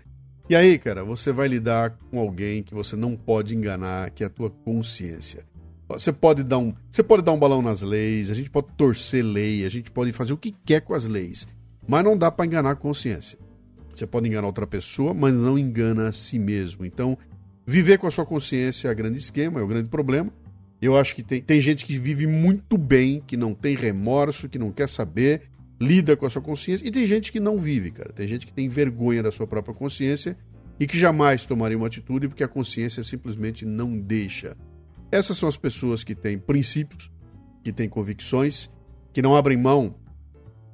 S9: E aí, cara, você vai lidar com alguém que você não pode enganar, que é a tua consciência. Você pode dar um, você pode dar um balão nas leis, a gente pode torcer lei, a gente pode fazer o que quer com as leis, mas não dá para enganar a consciência. Você pode enganar outra pessoa, mas não engana a si mesmo. Então, viver com a sua consciência é o grande esquema, é o grande problema. Eu acho que tem, tem gente que vive muito bem, que não tem remorso, que não quer saber, lida com a sua consciência, e tem gente que não vive, cara. Tem gente que tem vergonha da sua própria consciência e que jamais tomaria uma atitude porque a consciência simplesmente não deixa. Essas são as pessoas que têm princípios, que têm convicções, que não abrem mão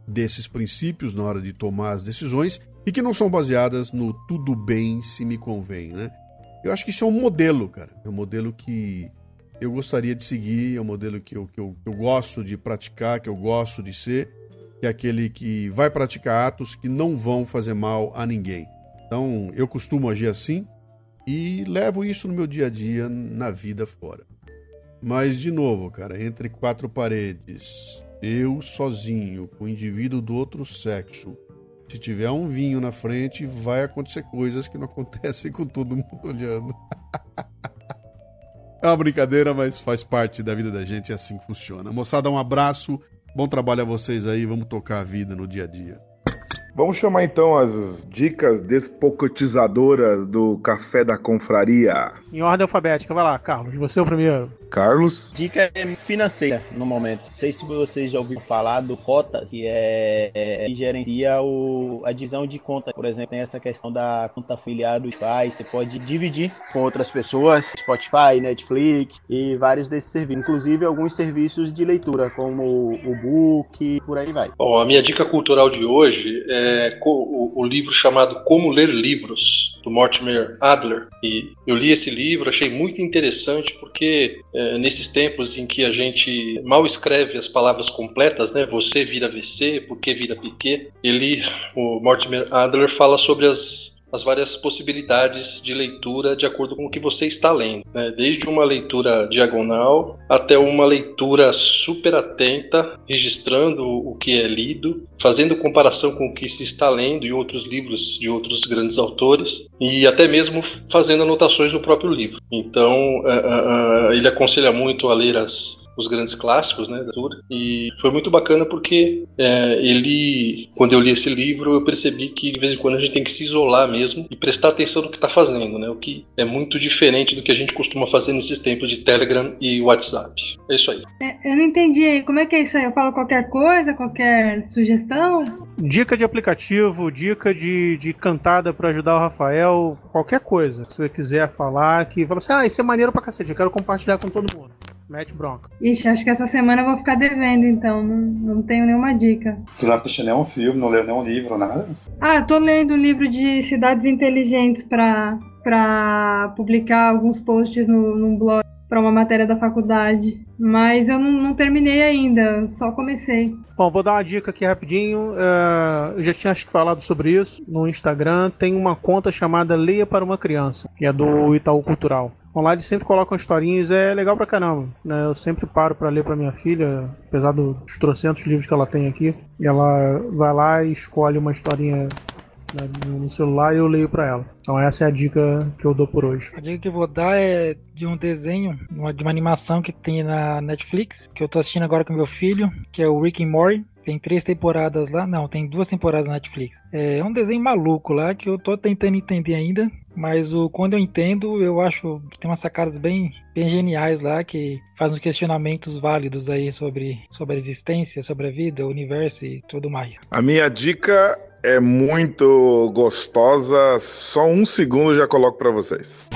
S9: desses princípios na hora de tomar as decisões e que não são baseadas no tudo bem se me convém, né? Eu acho que isso é um modelo, cara. É um modelo que eu gostaria de seguir, é um modelo que eu, que eu, que eu gosto de praticar, que eu gosto de ser, que é aquele que vai praticar atos que não vão fazer mal a ninguém. Então, eu costumo agir assim e levo isso no meu dia a dia, na vida fora. Mas, de novo, cara, entre quatro paredes, eu sozinho, com o indivíduo do outro sexo, se tiver um vinho na frente, vai acontecer coisas que não [LAUGHS] acontecem com todo mundo olhando. [LAUGHS] É uma brincadeira, mas faz parte da vida da gente é assim que funciona. Moçada, um abraço. Bom trabalho a vocês aí. Vamos tocar a vida no dia a dia.
S8: Vamos chamar então as dicas despocotizadoras do Café da Confraria.
S5: Em ordem alfabética, vai lá, Carlos, você é o primeiro.
S8: Carlos.
S3: Dica financeira no momento. Não sei se vocês já ouviram falar do Cotas, que é, é que gerencia o, a divisão de conta. Por exemplo, tem essa questão da conta afiliada do Spotify. Você pode dividir com outras pessoas, Spotify, Netflix e vários desses serviços. Inclusive alguns serviços de leitura, como o book, por aí vai.
S7: Bom, a minha dica cultural de hoje é o, o livro chamado Como Ler Livros, do Mortimer Adler. E eu li esse livro, achei muito interessante porque é, nesses tempos em que a gente mal escreve as palavras completas, né? Você vira VC, porque vira Piquet, ele, o Mortimer Adler fala sobre as as várias possibilidades de leitura de acordo com o que você está lendo, né? desde uma leitura diagonal até uma leitura super atenta, registrando o que é lido, fazendo comparação com o que se está lendo e outros livros de outros grandes autores e até mesmo fazendo anotações no próprio livro. Então, uh, uh, ele aconselha muito a ler as os grandes clássicos né, da literatura. E foi muito bacana porque é, ele, quando eu li esse livro, eu percebi que de vez em quando a gente tem que se isolar mesmo e prestar atenção no que está fazendo, né? O que é muito diferente do que a gente costuma fazer nesses tempos de Telegram e WhatsApp. É isso aí.
S4: É, eu não entendi. Como é que é isso aí? Eu falo qualquer coisa, qualquer sugestão?
S5: Dica de aplicativo, dica de, de cantada para ajudar o Rafael, qualquer coisa. Se você quiser falar, que fala assim, ah, isso é maneiro pra cacete, eu quero compartilhar com todo mundo. Mete bronca.
S4: Ixi, acho que essa semana eu vou ficar devendo, então. Não, não tenho nenhuma dica.
S2: Tu não assistiu nenhum filme, não leu nenhum livro, nada?
S4: Ah, tô lendo um livro de cidades inteligentes pra, pra publicar alguns posts no, num blog para uma matéria da faculdade. Mas eu não, não, terminei ainda, só comecei.
S5: Bom, vou dar uma dica aqui rapidinho. Uh, eu já tinha acho que falado sobre isso no Instagram. Tem uma conta chamada Leia para uma Criança, que é do Itaú Cultural. Online sempre colocam historinhas, é legal pra caramba. Né? Eu sempre paro para ler pra minha filha, apesar dos trocentos livros que ela tem aqui. E ela vai lá e escolhe uma historinha né, no celular e eu leio para ela. Então essa é a dica que eu dou por hoje.
S6: A dica que eu vou dar é de um desenho, de uma animação que tem na Netflix, que eu tô assistindo agora com meu filho, que é o Rick and Morty. Tem três temporadas lá, não, tem duas temporadas na Netflix. É um desenho maluco lá que eu tô tentando entender ainda, mas o, quando eu entendo, eu acho tem umas sacadas bem, bem geniais lá que fazem questionamentos válidos aí sobre, sobre a existência, sobre a vida, o universo e tudo mais.
S8: A minha dica é muito gostosa, só um segundo já coloco para vocês.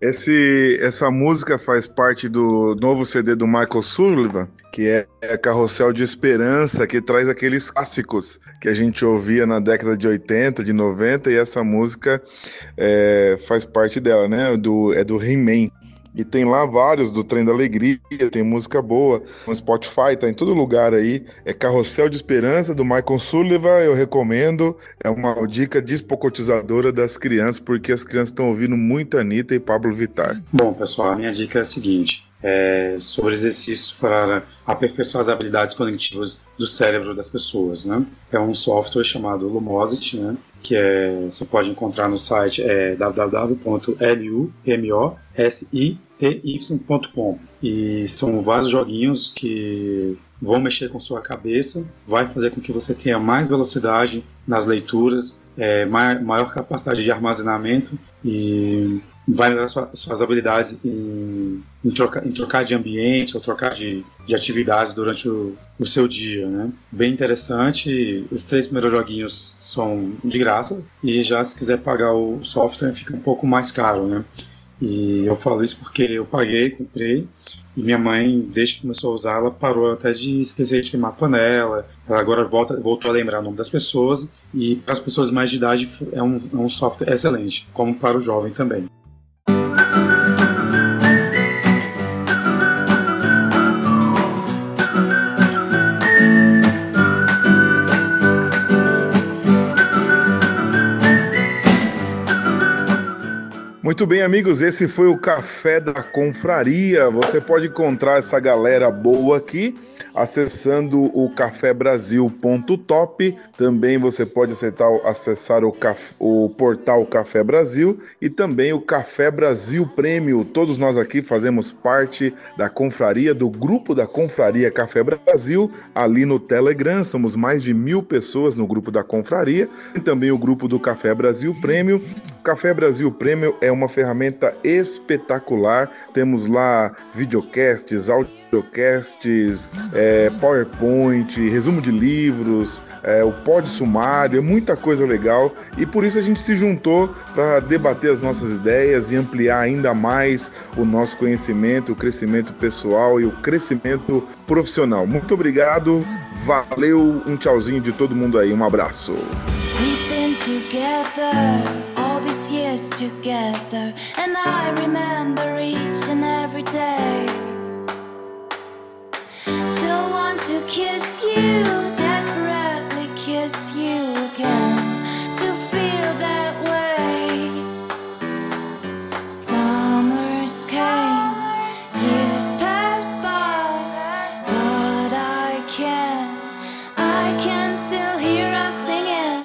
S8: Esse, essa música faz parte do novo CD do Michael Sullivan, que é, Carrossel de Esperança, que traz aqueles clássicos que a gente ouvia na década de 80, de 90, e essa música é, faz parte dela, né? Do, é do He-Man E tem lá vários do Trem da Alegria, tem música boa. No Spotify, tá em todo lugar aí. É Carrossel de Esperança, do Michael Sullivan, eu recomendo. É uma dica despocotizadora das crianças, porque as crianças estão ouvindo muito Anitta e Pablo Vittar.
S2: Bom, pessoal, a minha dica é a seguinte: é sobre exercícios para aperfeiçoar as habilidades cognitivas do cérebro das pessoas, né? É um software chamado Lumosity, né? Que é, você pode encontrar no site é, www.lumosity.com e são vários joguinhos que vão mexer com sua cabeça, vai fazer com que você tenha mais velocidade nas leituras, é, maior capacidade de armazenamento e vai melhorar sua, suas habilidades em, em, troca, em, trocar de ambiente ou trocar de, de atividades durante o, o, seu dia, né? Bem interessante. Os três primeiros joguinhos são de graça e já se quiser pagar o software fica um pouco mais caro, né? E eu falo isso porque eu paguei, comprei e minha mãe, desde que começou a usar, ela parou até de esquecer de queimar a panela. Ela agora volta, voltou a lembrar o nome das pessoas. E para as pessoas mais de idade é um, é um software excelente, como para o jovem também.
S8: Muito bem, amigos, esse foi o Café da Confraria. Você pode encontrar essa galera boa aqui acessando o cafebrasil.top. Também você pode acessar o, o portal Café Brasil e também o Café Brasil Prêmio. Todos nós aqui fazemos parte da confraria, do grupo da confraria Café Brasil, ali no Telegram. Somos mais de mil pessoas no grupo da confraria e também o grupo do Café Brasil Prêmio. Café Brasil Prêmio é uma ferramenta espetacular. Temos lá videocasts, audiocasts, é, PowerPoint, resumo de livros, é, o pod sumário, é muita coisa legal. E por isso a gente se juntou para debater as nossas ideias e ampliar ainda mais o nosso conhecimento, o crescimento pessoal e o crescimento profissional. Muito obrigado, valeu, um tchauzinho de todo mundo aí, um abraço. These years together, and I remember each and every day. Still want to kiss you, desperately kiss you.